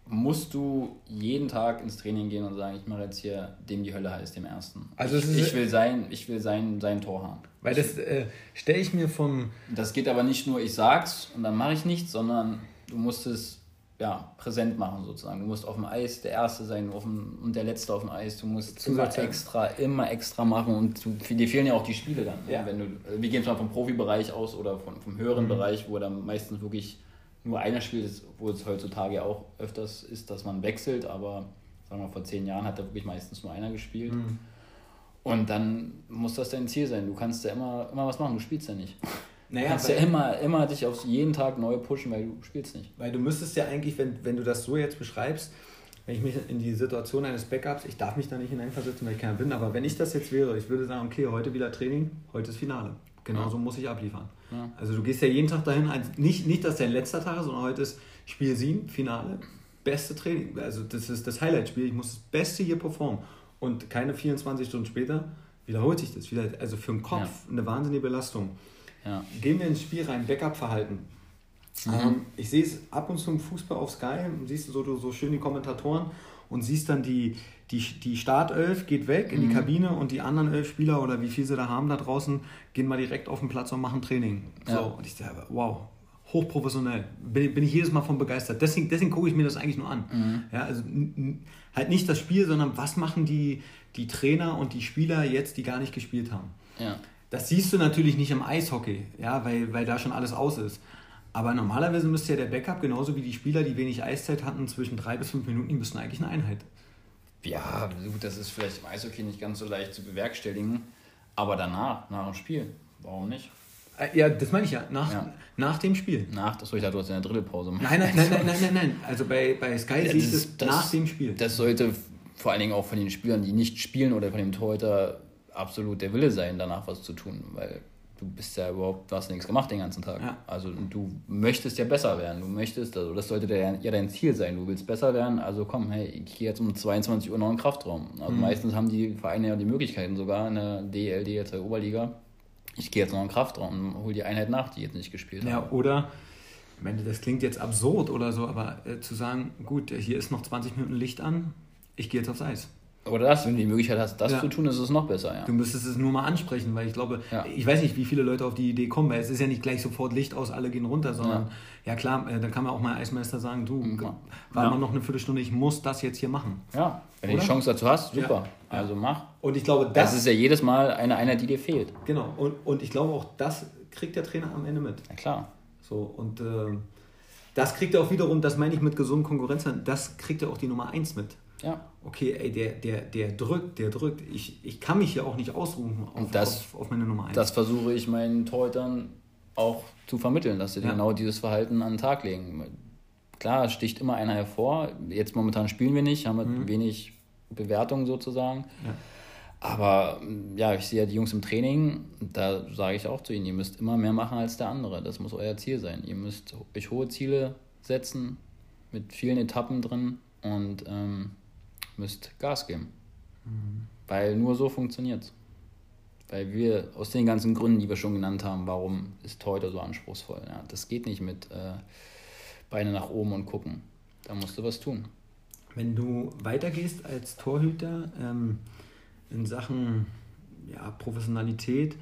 musst du jeden Tag ins Training gehen und sagen, ich mache jetzt hier dem die Hölle heißt, dem ersten. Also ich, ich will sein, ich will sein, sein Tor haben. Weil das äh, stelle ich mir vom. Das geht aber nicht nur, ich sag's und dann mache ich nichts, sondern du musst es ja, präsent machen sozusagen. Du musst auf dem Eis der Erste sein auf dem, und der Letzte auf dem Eis. Du musst immer extra, immer extra machen und du, dir fehlen ja auch die Spiele dann. Ja. Wenn du, wir gehen zwar vom Profibereich aus oder von, vom höheren mhm. Bereich, wo dann meistens wirklich nur einer spielt, wo es heutzutage auch öfters ist, dass man wechselt, aber sagen wir vor zehn Jahren hat da wirklich meistens nur einer gespielt. Mhm. Und dann muss das dein Ziel sein. Du kannst ja immer, immer was machen, du spielst ja nicht. Naja, du kannst ja immer, immer dich auf jeden Tag neu pushen, weil du spielst nicht. Weil du müsstest ja eigentlich, wenn, wenn du das so jetzt beschreibst, wenn ich mich in die Situation eines Backups, ich darf mich da nicht hineinversetzen, weil ich keiner bin, aber wenn ich das jetzt wäre, ich würde sagen, okay, heute wieder Training, heute ist Finale. Genauso ja. muss ich abliefern. Ja. Also du gehst ja jeden Tag dahin, nicht, nicht, dass dein letzter Tag ist, sondern heute ist Spiel 7, Finale, beste Training. Also das ist das Highlight-Spiel, ich muss das Beste hier performen. Und keine 24 Stunden später wiederholt sich das wieder. Also für den Kopf ja. eine wahnsinnige Belastung. Ja. Gehen wir ins Spiel rein, Backup-Verhalten. Mhm. Ähm, ich sehe es ab und zu im Fußball auf Sky, siehst du so, so schön die Kommentatoren und siehst dann die, die, die Startelf geht weg in die mhm. Kabine und die anderen elf Spieler oder wie viel sie da haben da draußen, gehen mal direkt auf den Platz und machen Training. Ja. So, und ich sage, wow, hochprofessionell. Bin, bin ich jedes Mal von begeistert. Deswegen, deswegen gucke ich mir das eigentlich nur an. Mhm. Ja, also halt nicht das Spiel, sondern was machen die, die Trainer und die Spieler jetzt, die gar nicht gespielt haben. Ja. Das siehst du natürlich nicht im Eishockey, ja, weil, weil da schon alles aus ist. Aber normalerweise müsste ja der Backup, genauso wie die Spieler, die wenig Eiszeit hatten, zwischen drei bis fünf Minuten, die müssten eigentlich eine Einheit. Ja, gut, das ist vielleicht im Eishockey nicht ganz so leicht zu bewerkstelligen. Aber danach, nach dem Spiel, warum nicht? Äh, ja, das meine ich ja. Nach, ja. nach dem Spiel. Nach, das soll ich dachte, du hast in der Drittelpause. Nein, nein, nein, nein, nein, nein, nein. Also bei, bei Sky ja, sehe ich das, das nach dem Spiel. Das sollte vor allen Dingen auch von den Spielern, die nicht spielen oder von dem Torhüter absolut der Wille sein, danach was zu tun. Weil du bist ja überhaupt, du hast nichts gemacht den ganzen Tag. Ja. Also du möchtest ja besser werden. Du möchtest, also das sollte der, ja dein Ziel sein. Du willst besser werden, also komm, hey, ich gehe jetzt um 22 Uhr noch in den Kraftraum. Also mhm. meistens haben die Vereine ja die Möglichkeiten sogar in der DL, DL2 Oberliga. Ich gehe jetzt noch in den Kraftraum und hole die Einheit nach, die jetzt nicht gespielt ja. Ja, oder ich meine, das klingt jetzt absurd oder so, aber äh, zu sagen, gut, hier ist noch 20 Minuten Licht an, ich gehe jetzt aufs Eis. Oder das, wenn du die Möglichkeit hast, das ja. zu tun, ist es noch besser, ja. Du müsstest es nur mal ansprechen, weil ich glaube, ja. ich weiß nicht, wie viele Leute auf die Idee kommen, weil es ist ja nicht gleich sofort Licht aus, alle gehen runter, sondern ja, ja klar, äh, dann kann man auch mal Eismeister sagen, du, ja. war mal noch eine Viertelstunde, ich muss das jetzt hier machen. Ja, wenn Oder? du die Chance dazu hast, super. Also mach. Und ich glaube, das, das ist ja jedes Mal eine Einheit, die dir fehlt. Genau, und, und ich glaube auch, das kriegt der Trainer am Ende mit. Ja, klar. So, und äh, das kriegt er auch wiederum, das meine ich mit gesunden Konkurrenz, das kriegt er auch die Nummer 1 mit. Ja. Okay, ey, der, der, der drückt, der drückt. Ich, ich kann mich hier auch nicht ausruhen auf, das, auf, auf meine Nummer 1. Das versuche ich meinen Torhütern auch zu vermitteln, dass sie ja. genau dieses Verhalten an den Tag legen. Klar, sticht immer einer hervor. Jetzt momentan spielen wir nicht, haben wir mhm. wenig Bewertung sozusagen. Ja. Aber ja, ich sehe ja die Jungs im Training, da sage ich auch zu ihnen, ihr müsst immer mehr machen als der andere. Das muss euer Ziel sein. Ihr müsst euch hohe Ziele setzen, mit vielen Etappen drin und ähm, müsst Gas geben. Mhm. Weil nur so funktioniert es. Weil wir aus den ganzen Gründen, die wir schon genannt haben, warum ist heute so anspruchsvoll. Ja, das geht nicht mit äh, Beine nach oben und gucken. Da musst du was tun. Wenn du weitergehst als Torhüter ähm, in Sachen ja, Professionalität,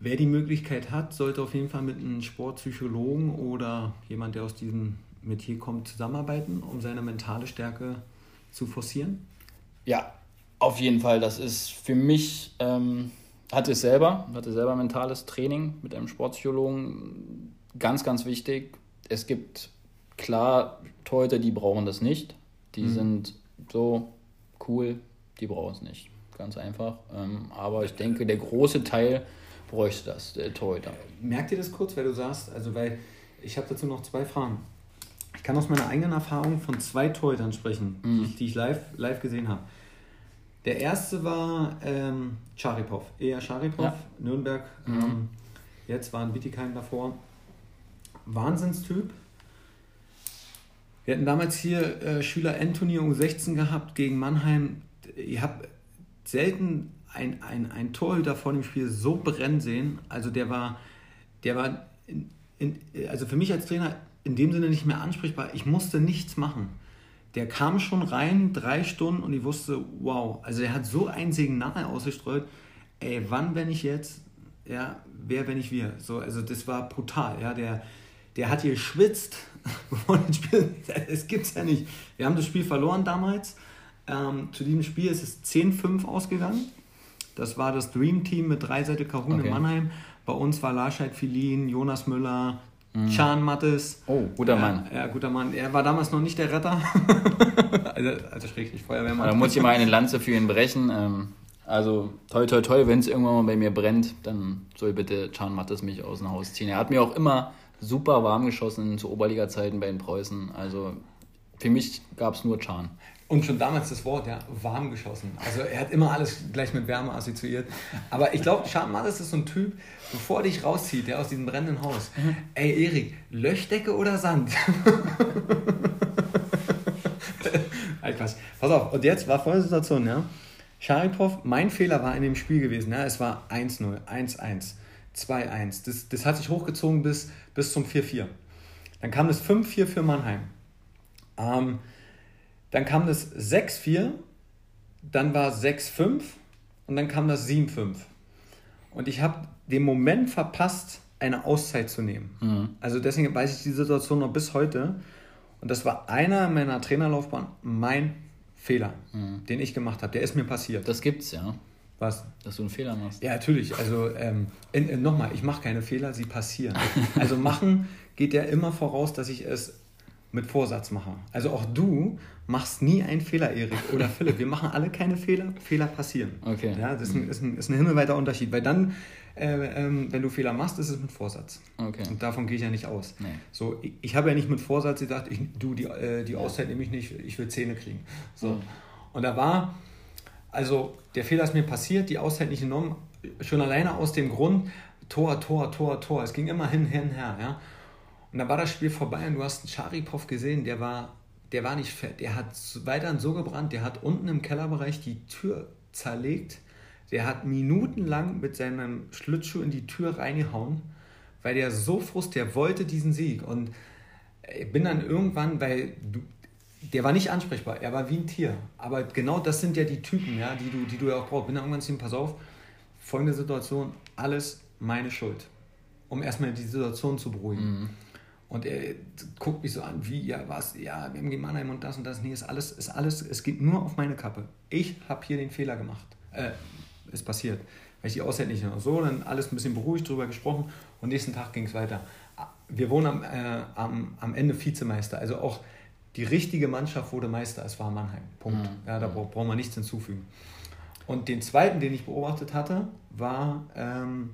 wer die Möglichkeit hat, sollte auf jeden Fall mit einem Sportpsychologen oder jemand, der aus diesem Metier kommt, zusammenarbeiten, um seine mentale Stärke zu zu forcieren? Ja, auf jeden Fall. Das ist für mich, ähm, hatte es selber, hatte selber mentales Training mit einem Sportpsychologen. Ganz, ganz wichtig. Es gibt klar Torhüter, die brauchen das nicht. Die mhm. sind so cool, die brauchen es nicht. Ganz einfach. Ähm, aber ich denke, der große Teil bräuchte das, der Torhüter. Merkt ihr das kurz, weil du sagst, also weil ich habe dazu noch zwei Fragen. Ich kann aus meiner eigenen Erfahrung von zwei Torhütern sprechen, mhm. die, ich, die, ich, live, live gesehen habe. Der erste war ähm, Charipov, eher Charipov, ja. Nürnberg. Mhm. Ähm, jetzt war ein Bietigheim davor. Wahnsinnstyp. Wir hatten damals hier äh, Schüler Anthony U16 gehabt gegen Mannheim. Ich habe selten ein, ein, ein Torhüter vor dem Spiel so brennen sehen. Also der war, der war in, in, also für mich als Trainer in dem Sinne nicht mehr ansprechbar. Ich musste nichts machen. Der kam schon rein, drei Stunden, und ich wusste, wow, also er hat so ein Signal ausgestreut, ey, wann, wenn ich jetzt, ja, wer, wenn ich wir. So, also das war brutal, ja, der, der hat hier geschwitzt, bevor das Spiel, das gibt's ja nicht. Wir haben das Spiel verloren damals. Ähm, zu diesem Spiel ist es 10-5 ausgegangen. Das war das Dream Team mit Dreiseitel Kahun okay. in Mannheim. Bei uns war Larscheid Filin, Jonas Müller, Mhm. Chan Mattes. Oh, guter Mann. Ja, guter Mann. Er war damals noch nicht der Retter. also, also schrägstrich Feuerwehrmann. Da muss ich mal eine Lanze für ihn brechen. Ähm, also toi toi toi, wenn es irgendwann mal bei mir brennt, dann soll bitte Chan Mattes mich aus dem Haus ziehen. Er hat mir auch immer super warm geschossen zu Oberliga-Zeiten bei den Preußen. Also für mich gab es nur Chan. Und schon damals das Wort, ja, warm geschossen. Also er hat immer alles gleich mit Wärme assoziiert. Aber ich glaube, Chan Mattes ist so ein Typ, bevor er dich rauszieht, der aus diesem brennenden Haus. Mhm. Ey, Erik, Löchdecke oder Sand? Quatsch. Pass auf, und jetzt war folgende Situation, ja. Scharipov, mein Fehler war in dem Spiel gewesen, ja. Es war 1-0, 1-1, 2-1. Das, das hat sich hochgezogen bis, bis zum 4-4. Dann kam das 5-4 für Mannheim. Ähm, dann kam das 6-4, dann war 6-5 und dann kam das 7-5. Und ich habe den Moment verpasst, eine Auszeit zu nehmen. Mhm. Also deswegen weiß ich die Situation noch bis heute. Und das war einer meiner Trainerlaufbahn mein Fehler, mhm. den ich gemacht habe. Der ist mir passiert. Das gibt's, ja. Was? Dass du einen Fehler machst. Ja, natürlich. Also ähm, nochmal, ich mache keine Fehler, sie passieren. Also machen geht ja immer voraus, dass ich es mit Vorsatz mache. Also auch du machst nie einen Fehler, Erik oder Philipp. Wir machen alle keine Fehler. Fehler passieren. Okay. Ja, das ist ein, ist ein, ist ein himmelweiter Unterschied, weil dann, äh, ähm, wenn du Fehler machst, ist es mit Vorsatz. Okay. Und davon gehe ich ja nicht aus. Nee. So, ich, ich habe ja nicht mit Vorsatz gedacht, ich, du, die, äh, die Auszeit nehme ich nicht, ich will Zähne kriegen. So. Mhm. Und da war, also der Fehler ist mir passiert, die Auszeit nicht genommen, schon alleine aus dem Grund, Tor, Tor, Tor, Tor. Es ging immer hin, hin, her. Ja? Und dann war das Spiel vorbei und du hast einen Charipov gesehen, der war, der war nicht fett. Der hat weiterhin so gebrannt, der hat unten im Kellerbereich die Tür zerlegt. Der hat minutenlang mit seinem Schlittschuh in die Tür reingehauen, weil der so frust, der wollte diesen Sieg. Und ich bin dann irgendwann, weil du, der war nicht ansprechbar, er war wie ein Tier. Aber genau das sind ja die Typen, ja, die, du, die du ja auch brauchst. Bin dann irgendwann zu ihm, pass auf, folgende Situation, alles meine Schuld. Um erstmal die Situation zu beruhigen. Mhm. Und er guckt mich so an, wie, ja, was, ja, wir haben gegen Mannheim und das und das. Nee, ist alles, ist alles, es geht nur auf meine Kappe. Ich habe hier den Fehler gemacht. Äh, ist passiert. Weil ich die Auszeit nicht noch so, dann alles ein bisschen beruhigt drüber gesprochen und nächsten Tag ging es weiter. Wir wurden am, äh, am, am Ende Vizemeister. Also auch die richtige Mannschaft wurde Meister. Es war Mannheim. Punkt. Mhm. Ja, da braucht man nichts hinzufügen. Und den zweiten, den ich beobachtet hatte, war ähm,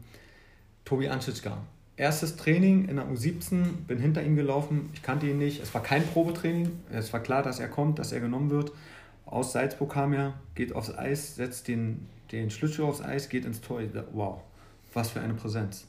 Tobi Anschitschka erstes Training in der U17, bin hinter ihm gelaufen, ich kannte ihn nicht, es war kein Probetraining, es war klar, dass er kommt, dass er genommen wird. Aus Salzburg kam er, geht aufs Eis, setzt den, den Schlittschuh aufs Eis, geht ins Tor. Wow, was für eine Präsenz.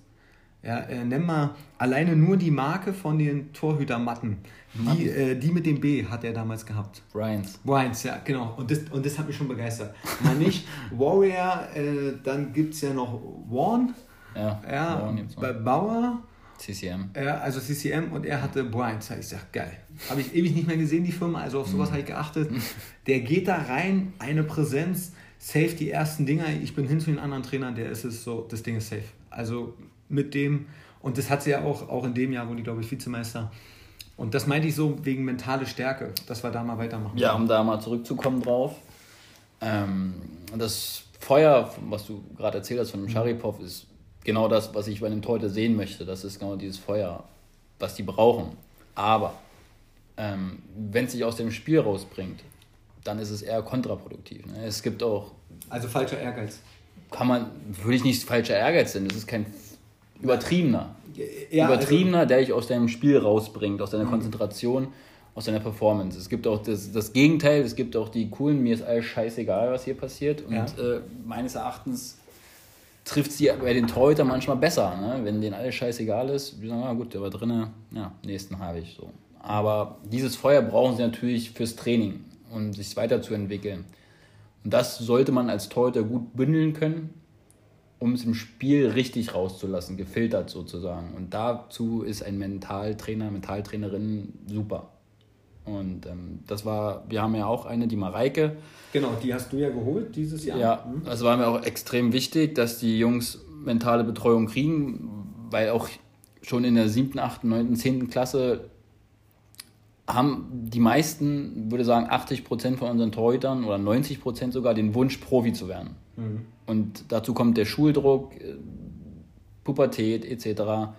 Ja, äh, nenn mal alleine nur die Marke von den Torhütermatten. Die, äh, die mit dem B hat er damals gehabt. Bryans. Bryans, ja, genau. Und das, und das hat mich schon begeistert. Mal nicht Warrior, äh, dann gibt es ja noch Warn, ja, ja bei Bauer. CCM. Ja, also CCM und er hatte Bryant. Ich sag, geil. Habe ich ewig nicht mehr gesehen, die Firma, also auf sowas mhm. habe ich geachtet. Der geht da rein, eine Präsenz, safe die ersten Dinger. Ich bin hin zu den anderen Trainern, der ist es so, das Ding ist safe. Also mit dem, und das hat sie ja auch, auch in dem Jahr, wo die, glaube ich, Vizemeister. Und das meinte ich so wegen mentale Stärke, dass wir da mal weitermachen. Ja, um da mal zurückzukommen drauf. Ähm, das Feuer, was du gerade erzählt hast von dem mhm. Sharipov, ist genau das, was ich bei den Torhüter sehen möchte. Das ist genau dieses Feuer, was die brauchen. Aber ähm, wenn es sich aus dem Spiel rausbringt, dann ist es eher kontraproduktiv. Ne? Es gibt auch. Also falscher Ehrgeiz. Kann man, würde ich nicht falscher Ehrgeiz nennen, das ist kein übertriebener. Ja, übertriebener, also, der dich aus deinem Spiel rausbringt, aus deiner mhm. Konzentration, aus deiner Performance. Es gibt auch das, das Gegenteil, es gibt auch die coolen, mir ist alles scheißegal, was hier passiert. Und ja. äh, meines Erachtens trifft sie bei den Torhütern manchmal besser, ne? wenn denen alles scheißegal ist. Die sagen, ah, gut, der war drin, ja, nächsten habe ich so. Aber dieses Feuer brauchen sie natürlich fürs Training um sich weiterzuentwickeln. Und das sollte man als Torhüter gut bündeln können, um es im Spiel richtig rauszulassen, gefiltert sozusagen. Und dazu ist ein Mentaltrainer, Mentaltrainerin super. Und ähm, das war, wir haben ja auch eine, die Mareike. Genau, die hast du ja geholt dieses Jahr. Ja, mhm. das war mir auch extrem wichtig, dass die Jungs mentale Betreuung kriegen, weil auch schon in der siebten, achten, neunten, zehnten Klasse haben die meisten, würde sagen 80 Prozent von unseren Torhütern oder 90 Prozent sogar den Wunsch, Profi zu werden. Mhm. Und dazu kommt der Schuldruck, äh, Pubertät etc.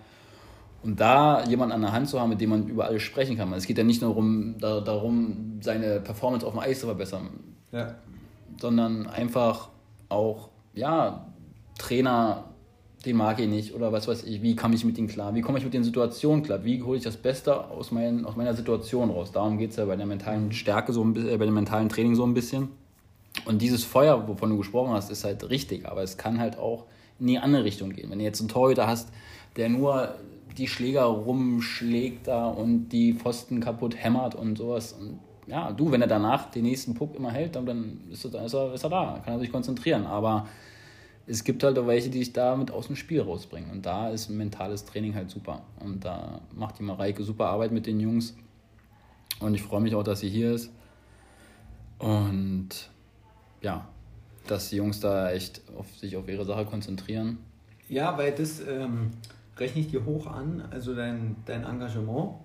Und da jemanden an der Hand zu haben, mit dem man über alles sprechen kann. Es geht ja nicht nur darum, da, darum seine Performance auf dem Eis zu verbessern, ja. sondern einfach auch, ja, Trainer, den mag ich nicht oder was weiß ich, wie komme ich mit ihm klar, wie komme ich mit den Situationen klar, wie hole ich das Beste aus, mein, aus meiner Situation raus. Darum geht es ja bei der mentalen Stärke so ein bisschen, äh, bei dem mentalen Training so ein bisschen. Und dieses Feuer, wovon du gesprochen hast, ist halt richtig, aber es kann halt auch in die andere Richtung gehen. Wenn du jetzt einen Torhüter hast, der nur die Schläger rumschlägt da und die Pfosten kaputt hämmert und sowas. Und ja, du, wenn er danach den nächsten Puck immer hält, dann ist er, ist er, ist er da, kann er sich konzentrieren. Aber es gibt halt auch welche, die sich damit aus dem Spiel rausbringen. Und da ist mentales Training halt super. Und da macht die Mareike super Arbeit mit den Jungs. Und ich freue mich auch, dass sie hier ist. Und ja, dass die Jungs da echt auf sich auf ihre Sache konzentrieren. Ja, weil das ähm, rechne ich dir hoch an, also dein, dein Engagement,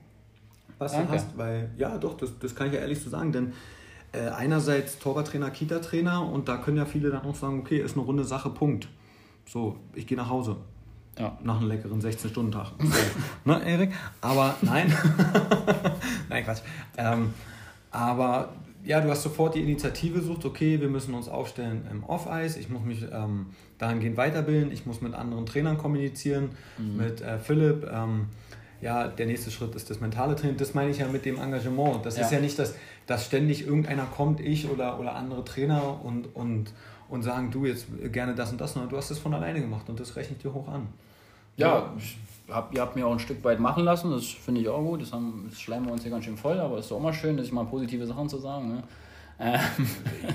was Danke. du hast, weil, ja doch, das, das kann ich ja ehrlich so sagen, denn äh, einerseits Torwarttrainer, Kita-Trainer und da können ja viele dann auch sagen, okay, ist eine runde Sache, Punkt. So, ich gehe nach Hause. Ja. Nach einem leckeren 16-Stunden-Tag. ne, Erik? Aber nein. nein, Quatsch. Ähm, aber ja, du hast sofort die Initiative gesucht, okay, wir müssen uns aufstellen im Off-Eis, ich muss mich ähm, dahingehend weiterbilden, ich muss mit anderen Trainern kommunizieren, mhm. mit äh, Philipp. Ähm, ja, der nächste Schritt ist das mentale Training. Das meine ich ja mit dem Engagement. Das ja. ist ja nicht, dass, dass ständig irgendeiner kommt, ich oder, oder andere Trainer und, und, und sagen, du jetzt gerne das und das, sondern du hast das von alleine gemacht und das rechne ich dir hoch an. Ja, ich hab, ihr habt mir auch ein Stück weit machen lassen, das finde ich auch gut. Das, haben, das schleimen wir uns hier ganz schön voll, aber es ist auch mal schön, dass ich mal positive Sachen zu sagen. Ne? Ähm.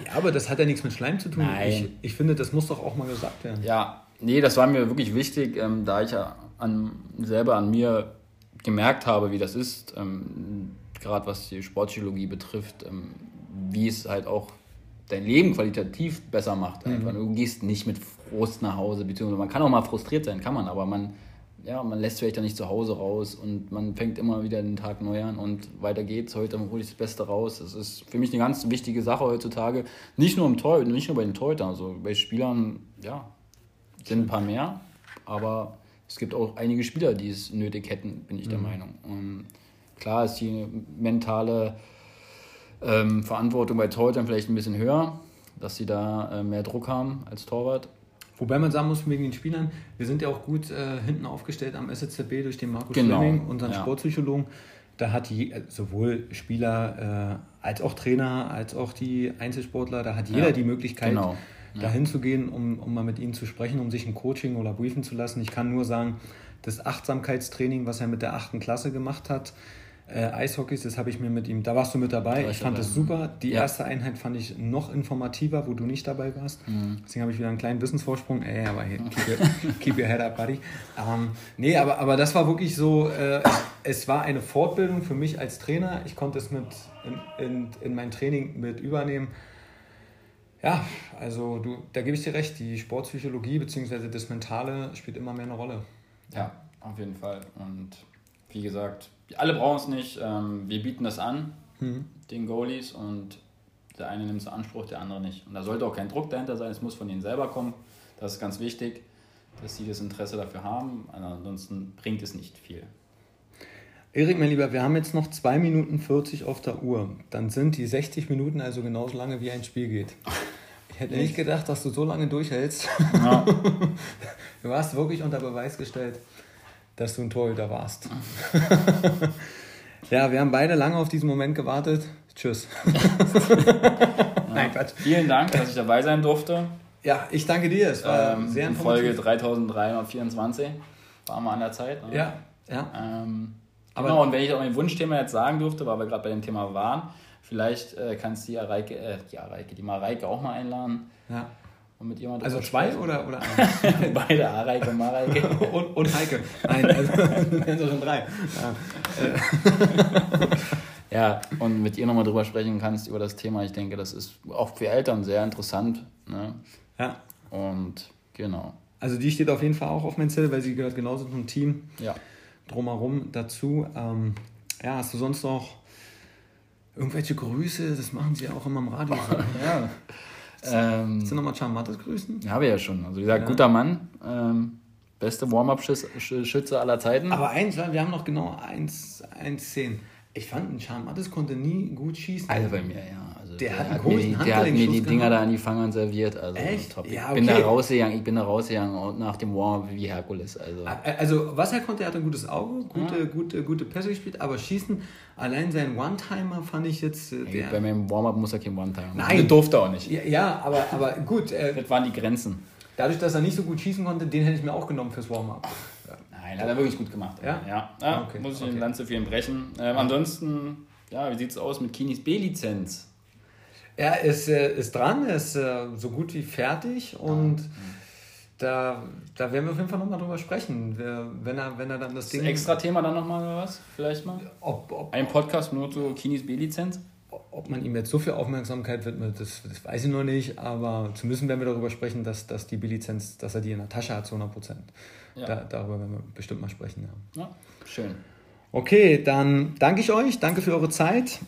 Ja, aber das hat ja nichts mit Schleim zu tun. Nein. Ich, ich finde, das muss doch auch mal gesagt werden. Ja, nee, das war mir wirklich wichtig, ähm, da ich ja an, selber an mir gemerkt habe, wie das ist, ähm, gerade was die Sportpsychologie betrifft, ähm, wie es halt auch dein Leben qualitativ besser macht. Einfach. Mhm. Du gehst nicht mit Frust nach Hause, beziehungsweise man kann auch mal frustriert sein, kann man, aber man, ja, man lässt vielleicht dann nicht zu Hause raus und man fängt immer wieder den Tag neu an und weiter geht's. Heute hole ich das Beste raus. Das ist für mich eine ganz wichtige Sache heutzutage. Nicht nur im Tor, nicht nur bei den Torhütern, also bei Spielern, ja, sind ein paar mehr, aber es gibt auch einige Spieler, die es nötig hätten, bin ich der mhm. Meinung. Und klar ist die mentale ähm, Verantwortung bei Torhütern vielleicht ein bisschen höher, dass sie da äh, mehr Druck haben als Torwart. Wobei man sagen muss, wegen den Spielern, wir sind ja auch gut äh, hinten aufgestellt am SZB durch den Markus genau. Fleming, unseren ja. Sportpsychologen. Da hat je, sowohl Spieler äh, als auch Trainer, als auch die Einzelsportler, da hat jeder ja. die Möglichkeit, genau. ja. dahin zu gehen, um, um mal mit ihnen zu sprechen, um sich ein Coaching oder briefen zu lassen. Ich kann nur sagen, das Achtsamkeitstraining, was er mit der achten Klasse gemacht hat, äh, Eishockeys, das habe ich mir mit ihm, da warst du mit dabei. Ich, ich fand das super. Die ja. erste Einheit fand ich noch informativer, wo du nicht dabei warst. Mhm. Deswegen habe ich wieder einen kleinen Wissensvorsprung. Ey, aber hey, keep, your, keep your head up, buddy. Ähm, nee, aber, aber das war wirklich so, äh, es war eine Fortbildung für mich als Trainer. Ich konnte es mit in, in, in mein Training mit übernehmen. Ja, also du, da gebe ich dir recht, die Sportpsychologie bzw. das Mentale spielt immer mehr eine Rolle. Ja, auf jeden Fall. Und wie gesagt, alle brauchen es nicht. Ähm, wir bieten das an, mhm. den Goalies, und der eine nimmt es in Anspruch, der andere nicht. Und da sollte auch kein Druck dahinter sein, es muss von ihnen selber kommen. Das ist ganz wichtig, dass sie das Interesse dafür haben. Ansonsten bringt es nicht viel. Erik, mein Lieber, wir haben jetzt noch 2 Minuten 40 auf der Uhr. Dann sind die 60 Minuten also genauso lange, wie ein Spiel geht. Ich hätte nicht gedacht, dass du so lange durchhältst. Ja. Du hast wirklich unter Beweis gestellt, dass du ein Torhüter warst. ja, wir haben beide lange auf diesen Moment gewartet. Tschüss. Nein, Quatsch. Vielen Dank, dass ich dabei sein durfte. Ja, ich danke dir. Es war ähm, sehr informativ. Folge 3324 war mal an der Zeit. Ne? Ja, ja. Ähm, aber genau, und wenn ich auch mein Wunschthema jetzt sagen durfte, weil wir gerade bei dem Thema waren, vielleicht äh, kannst du die Areike, äh, die Areike, die Mareike auch mal einladen. Ja. Und mit jemandem also zwei oder, oder eins? Beide, Areike und Mareike. und, und Heike. Nein, also sind schon drei. Ja. ja, und mit ihr nochmal drüber sprechen kannst über das Thema. Ich denke, das ist auch für Eltern sehr interessant. Ne? Ja. Und genau. Also die steht auf jeden Fall auch auf mein Zettel, weil sie gehört genauso zum Team ja. drumherum dazu. Ähm, ja, hast du sonst noch irgendwelche Grüße? Das machen sie ja auch immer im Radio. ja. Ähm, Willst du nochmal Can Mattes grüßen? Ja, habe ich ja schon. Also wie gesagt, ja. guter Mann. Ähm, beste Warm-Up-Schütze aller Zeiten. Aber eins, wir haben noch genau 1,10. Ich fand, Can Mattes konnte nie gut schießen. Also bei mir, ja. Der, der, hat, hat mir, die, der hat mir die Dinger da an die Fangern serviert. Also Echt? Top. Ja, okay. Ich bin da rausgegangen, ich bin da rausgegangen nach dem Warm wie Herkules. Also. also was er konnte, er hat ein gutes Auge, gute, ja. gute, gute Pässe gespielt, aber schießen, allein sein One-Timer fand ich jetzt... Äh, der, bei meinem Warm-Up muss er kein One-Timer Nein. Das durfte auch nicht. Ja, ja aber, aber gut. Äh, das waren die Grenzen. Dadurch, dass er nicht so gut schießen konnte, den hätte ich mir auch genommen fürs Warm-Up. Nein, hat er wirklich gut gemacht. Ja? Ja, ja okay. muss ich okay. den Lanze für ihn brechen. Ähm, ansonsten, ja, wie sieht es aus mit Kinis B-Lizenz? Er ist, äh, ist dran, er ist äh, so gut wie fertig und da, da werden wir auf jeden Fall nochmal drüber sprechen. Wenn er, wenn er dann das Ding. Extra Thema dann nochmal oder was? Vielleicht mal? Ob, ob, Ein Podcast nur zu Kinis B-Lizenz? Ob man ihm jetzt so viel Aufmerksamkeit widmet, das, das weiß ich noch nicht, aber zumindest werden wir darüber sprechen, dass, dass die B-Lizenz, dass er die in der Tasche hat zu 100 Prozent. Ja. Da, darüber werden wir bestimmt mal sprechen. Ja, ja schön. Okay, dann danke ich euch, danke für eure Zeit.